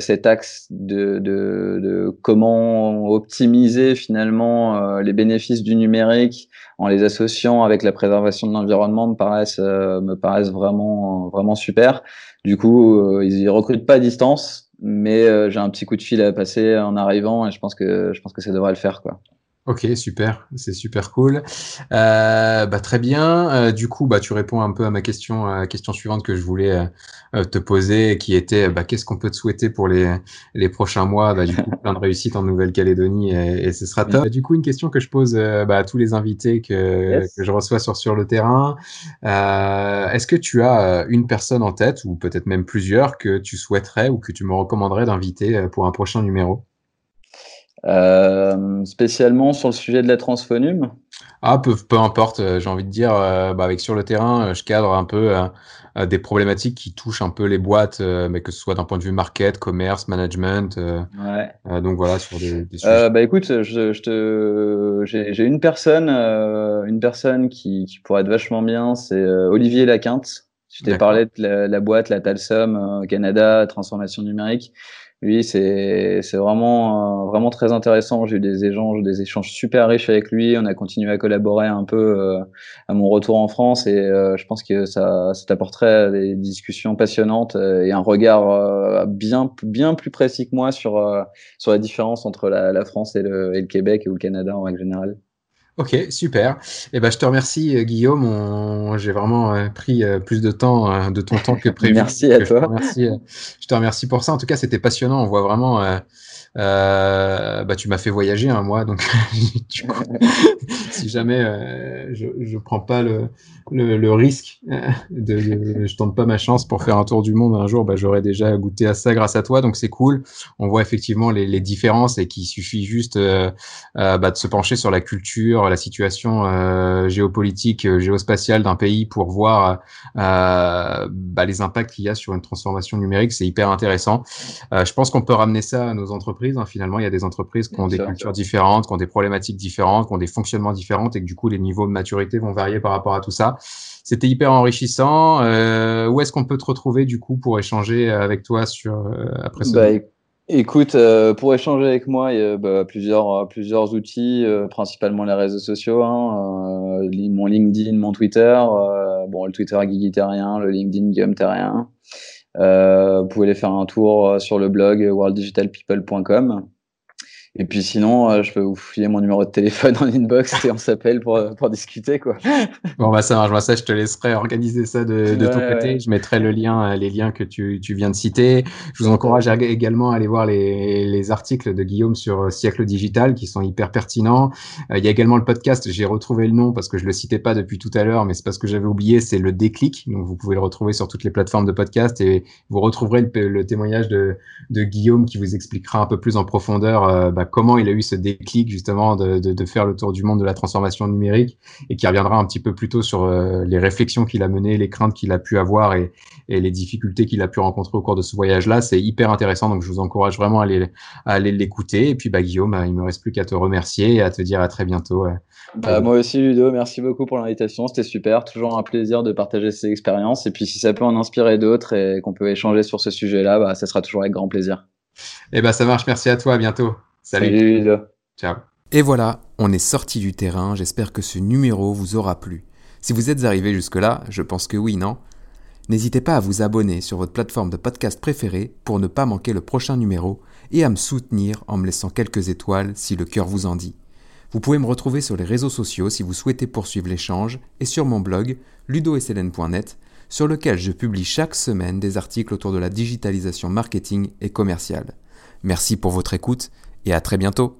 cet axe de, de, de, comment optimiser finalement les bénéfices du numérique en les associant avec la préservation de l'environnement me paraissent euh, me paraissent vraiment vraiment super. Du coup, euh, ils recrutent pas à distance, mais euh, j'ai un petit coup de fil à passer en arrivant et je pense que je pense que ça devrait le faire quoi. Ok, super, c'est super cool. Euh, bah, très bien. Euh, du coup, bah, tu réponds un peu à ma question, à la question suivante que je voulais euh, te poser, qui était bah, qu'est-ce qu'on peut te souhaiter pour les, les prochains mois? Bah, Du coup, plein de réussite en Nouvelle-Calédonie et, et, ce sera top. Du coup, une question que je pose bah, à tous les invités que, que, je reçois sur sur le terrain. Est-ce que tu as une personne en tête, ou peut-être même plusieurs, que tu souhaiterais ou que tu me recommanderais d'inviter pour un prochain numéro? Euh, spécialement sur le sujet de la transphonum Ah, peu, peu importe, euh, j'ai envie de dire, euh, bah, avec sur le terrain, je cadre un peu des problématiques qui touchent un peu les boîtes, mais que ce soit d'un point de vue market, commerce, management. ouais. donc voilà, sur des, des sujets. bah écoute, je, je te, j'ai une personne, une personne qui, qui, pourrait être vachement bien, c'est Olivier Laquinte. Je t'ai parlé de la, la, boîte, la Talsum au Canada, transformation numérique. Lui, c'est vraiment euh, vraiment très intéressant. J'ai eu des échanges des échanges super riches avec lui. On a continué à collaborer un peu euh, à mon retour en France et euh, je pense que ça ça t'apporterait des discussions passionnantes et un regard bien bien plus précis que moi sur sur la différence entre la, la France et le, et le Québec ou le Canada en règle générale. Ok, super. Eh ben, je te remercie, euh, Guillaume. J'ai vraiment euh, pris euh, plus de temps, de ton temps que prévu. Merci à toi. je te remercie pour ça. En tout cas, c'était passionnant. On voit vraiment euh, bah, tu m'as fait voyager un mois, donc si jamais je, je prends pas le, le, le risque euh, de, je tente pas ma chance pour faire un tour du monde un jour, bah, j'aurais déjà goûté à ça grâce à toi, donc c'est cool. On voit effectivement les, les différences et qu'il suffit juste euh, euh, bah, de se pencher sur la culture, la situation géopolitique, géospatiale d'un pays pour voir bah, les impacts qu'il y a sur une transformation numérique. C'est hyper intéressant. je pense qu'on peut ramener ça à nos entreprises Hein. Finalement, il y a des entreprises qui ont des cultures différentes, qui ont des problématiques différentes, qui ont des fonctionnements différents et que du coup, les niveaux de maturité vont varier par rapport à tout ça. C'était hyper enrichissant. Euh, où est-ce qu'on peut te retrouver du coup pour échanger avec toi sur euh, après ce bah, Écoute, euh, pour échanger avec moi, il y a bah, plusieurs, plusieurs outils, principalement les réseaux sociaux, hein, mon LinkedIn, mon Twitter, bon le Twitter Guigui Terrien, le LinkedIn Guillaume Terrien. Vous pouvez aller faire un tour sur le blog worlddigitalpeople.com. Et puis sinon, euh, je peux vous filer mon numéro de téléphone en inbox et on s'appelle pour, pour discuter quoi. Bon bah ça marche, moi ça je te laisserai organiser ça de, de ton côté. Je mettrai le lien, les liens que tu, tu viens de citer. Je vous encourage également à aller voir les, les articles de Guillaume sur Siècle Digital qui sont hyper pertinents. il y a également le podcast, j'ai retrouvé le nom parce que je le citais pas depuis tout à l'heure, mais c'est parce que j'avais oublié, c'est le déclic. Donc vous pouvez le retrouver sur toutes les plateformes de podcast et vous retrouverez le, le témoignage de, de Guillaume qui vous expliquera un peu plus en profondeur bah, comment il a eu ce déclic justement de, de, de, faire le tour du monde de la transformation numérique et qui reviendra un petit peu plus tôt sur euh, les réflexions qu'il a menées, les craintes qu'il a pu avoir et, et les difficultés qu'il a pu rencontrer au cours de ce voyage-là. C'est hyper intéressant, donc je vous encourage vraiment à aller, à aller l'écouter. Et puis bah, Guillaume, bah, il me reste plus qu'à te remercier et à te dire à très bientôt. Bah, moi aussi Ludo, merci beaucoup pour l'invitation, c'était super, toujours un plaisir de partager ces expériences et puis si ça peut en inspirer d'autres et qu'on peut échanger sur ce sujet-là, bah, ça sera toujours avec grand plaisir. Eh bah ça marche, merci à toi, à bientôt. Salut. Ciao. Et voilà, on est sorti du terrain. J'espère que ce numéro vous aura plu. Si vous êtes arrivé jusque-là, je pense que oui, non? N'hésitez pas à vous abonner sur votre plateforme de podcast préférée pour ne pas manquer le prochain numéro et à me soutenir en me laissant quelques étoiles si le cœur vous en dit. Vous pouvez me retrouver sur les réseaux sociaux si vous souhaitez poursuivre l'échange et sur mon blog ludoeselene.net sur lequel je publie chaque semaine des articles autour de la digitalisation marketing et commerciale. Merci pour votre écoute et à très bientôt